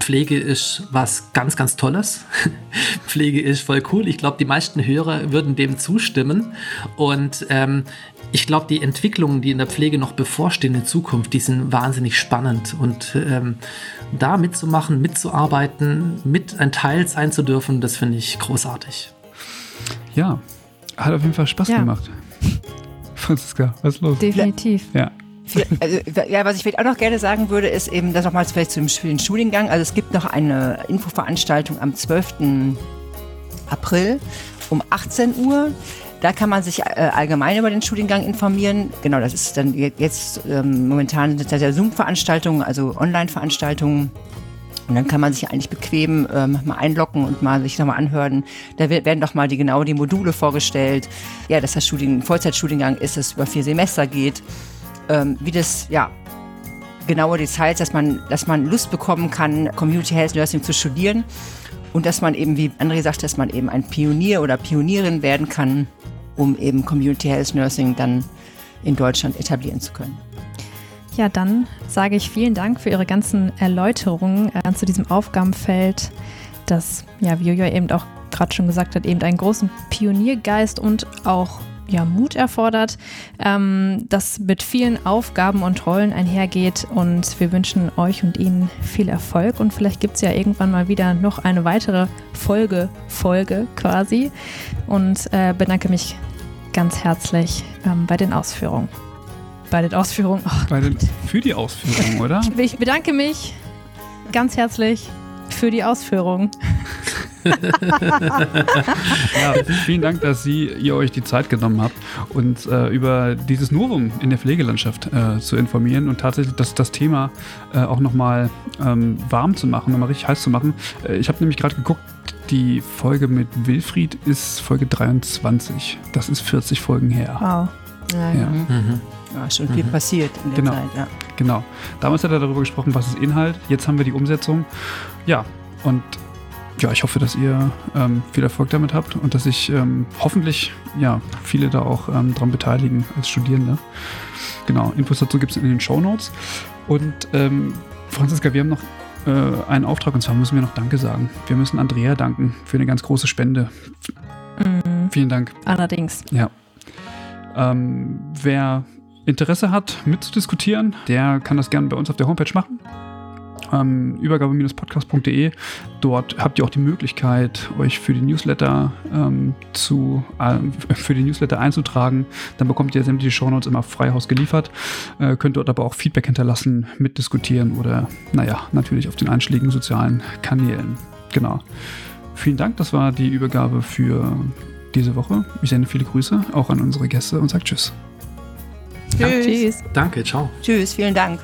Pflege ist was ganz, ganz Tolles. Pflege ist voll cool. Ich glaube, die meisten Hörer würden dem zustimmen. Und ähm, ich glaube, die Entwicklungen, die in der Pflege noch bevorstehen in Zukunft, die sind wahnsinnig spannend. Und ähm, da mitzumachen, mitzuarbeiten, mit ein Teil sein zu dürfen, das finde ich großartig. Ja, hat auf jeden Fall Spaß ja. gemacht. Franziska, was ist los? Definitiv. Ja. Also, ja, was ich vielleicht auch noch gerne sagen würde, ist eben, das nochmals vielleicht zum Studiengang. Also es gibt noch eine Infoveranstaltung am 12. April um 18 Uhr. Da kann man sich äh, allgemein über den Studiengang informieren. Genau, das ist dann jetzt ähm, momentan sind das ja Zoom-Veranstaltungen, also Online-Veranstaltungen. Und dann kann man sich eigentlich bequem ähm, mal einloggen und mal sich nochmal anhören. Da werden doch mal die genau die Module vorgestellt. Ja, dass das Studien, Vollzeitstudiengang ist, das über vier Semester geht. Ähm, wie das, ja, genaue Details, dass man, dass man Lust bekommen kann, Community Health Nursing zu studieren. Und dass man eben, wie André sagte, dass man eben ein Pionier oder Pionierin werden kann, um eben Community Health Nursing dann in Deutschland etablieren zu können. Ja, dann sage ich vielen Dank für Ihre ganzen Erläuterungen äh, zu diesem Aufgabenfeld, das, ja, wie Jojo eben auch gerade schon gesagt hat, eben einen großen Pioniergeist und auch ja, Mut erfordert, ähm, das mit vielen Aufgaben und Rollen einhergeht. Und wir wünschen euch und Ihnen viel Erfolg. Und vielleicht gibt es ja irgendwann mal wieder noch eine weitere Folge, Folge quasi. Und äh, bedanke mich ganz herzlich ähm, bei den Ausführungen bei den Ausführungen. Oh, bei den, für die Ausführungen, oder? Ich bedanke mich ganz herzlich für die Ausführungen. ja, vielen Dank, dass Sie, ihr euch die Zeit genommen habt, uns äh, über dieses Novum in der Pflegelandschaft äh, zu informieren und tatsächlich das, das Thema äh, auch nochmal ähm, warm zu machen, nochmal richtig heiß zu machen. Äh, ich habe nämlich gerade geguckt, die Folge mit Wilfried ist Folge 23. Das ist 40 Folgen her. Wow. Ja, ja. Mhm. ja schon viel mhm. passiert in der genau. Zeit. Ja. Genau. Damals hat er darüber gesprochen, was ist Inhalt. Jetzt haben wir die Umsetzung. Ja, und ja, ich hoffe, dass ihr ähm, viel Erfolg damit habt und dass sich ähm, hoffentlich ja, viele da auch ähm, dran beteiligen als Studierende. Genau, Infos dazu gibt es in den Show Notes. Und ähm, Franziska, wir haben noch äh, einen Auftrag und zwar müssen wir noch Danke sagen. Wir müssen Andrea danken für eine ganz große Spende. Mhm. Vielen Dank. Allerdings. Ja. Ähm, wer Interesse hat, mitzudiskutieren, der kann das gerne bei uns auf der Homepage machen. Ähm, übergabe-podcast.de. Dort habt ihr auch die Möglichkeit, euch für die Newsletter ähm, zu äh, für die Newsletter einzutragen. Dann bekommt ihr sämtliche Shownotes immer frei Haus geliefert. Äh, könnt dort aber auch Feedback hinterlassen, mitdiskutieren oder naja, natürlich auf den einschlägigen sozialen Kanälen. Genau. Vielen Dank, das war die Übergabe für diese Woche. Ich sende viele Grüße auch an unsere Gäste und sage Tschüss. Tschüss. Danke, ciao. Tschüss, vielen Dank.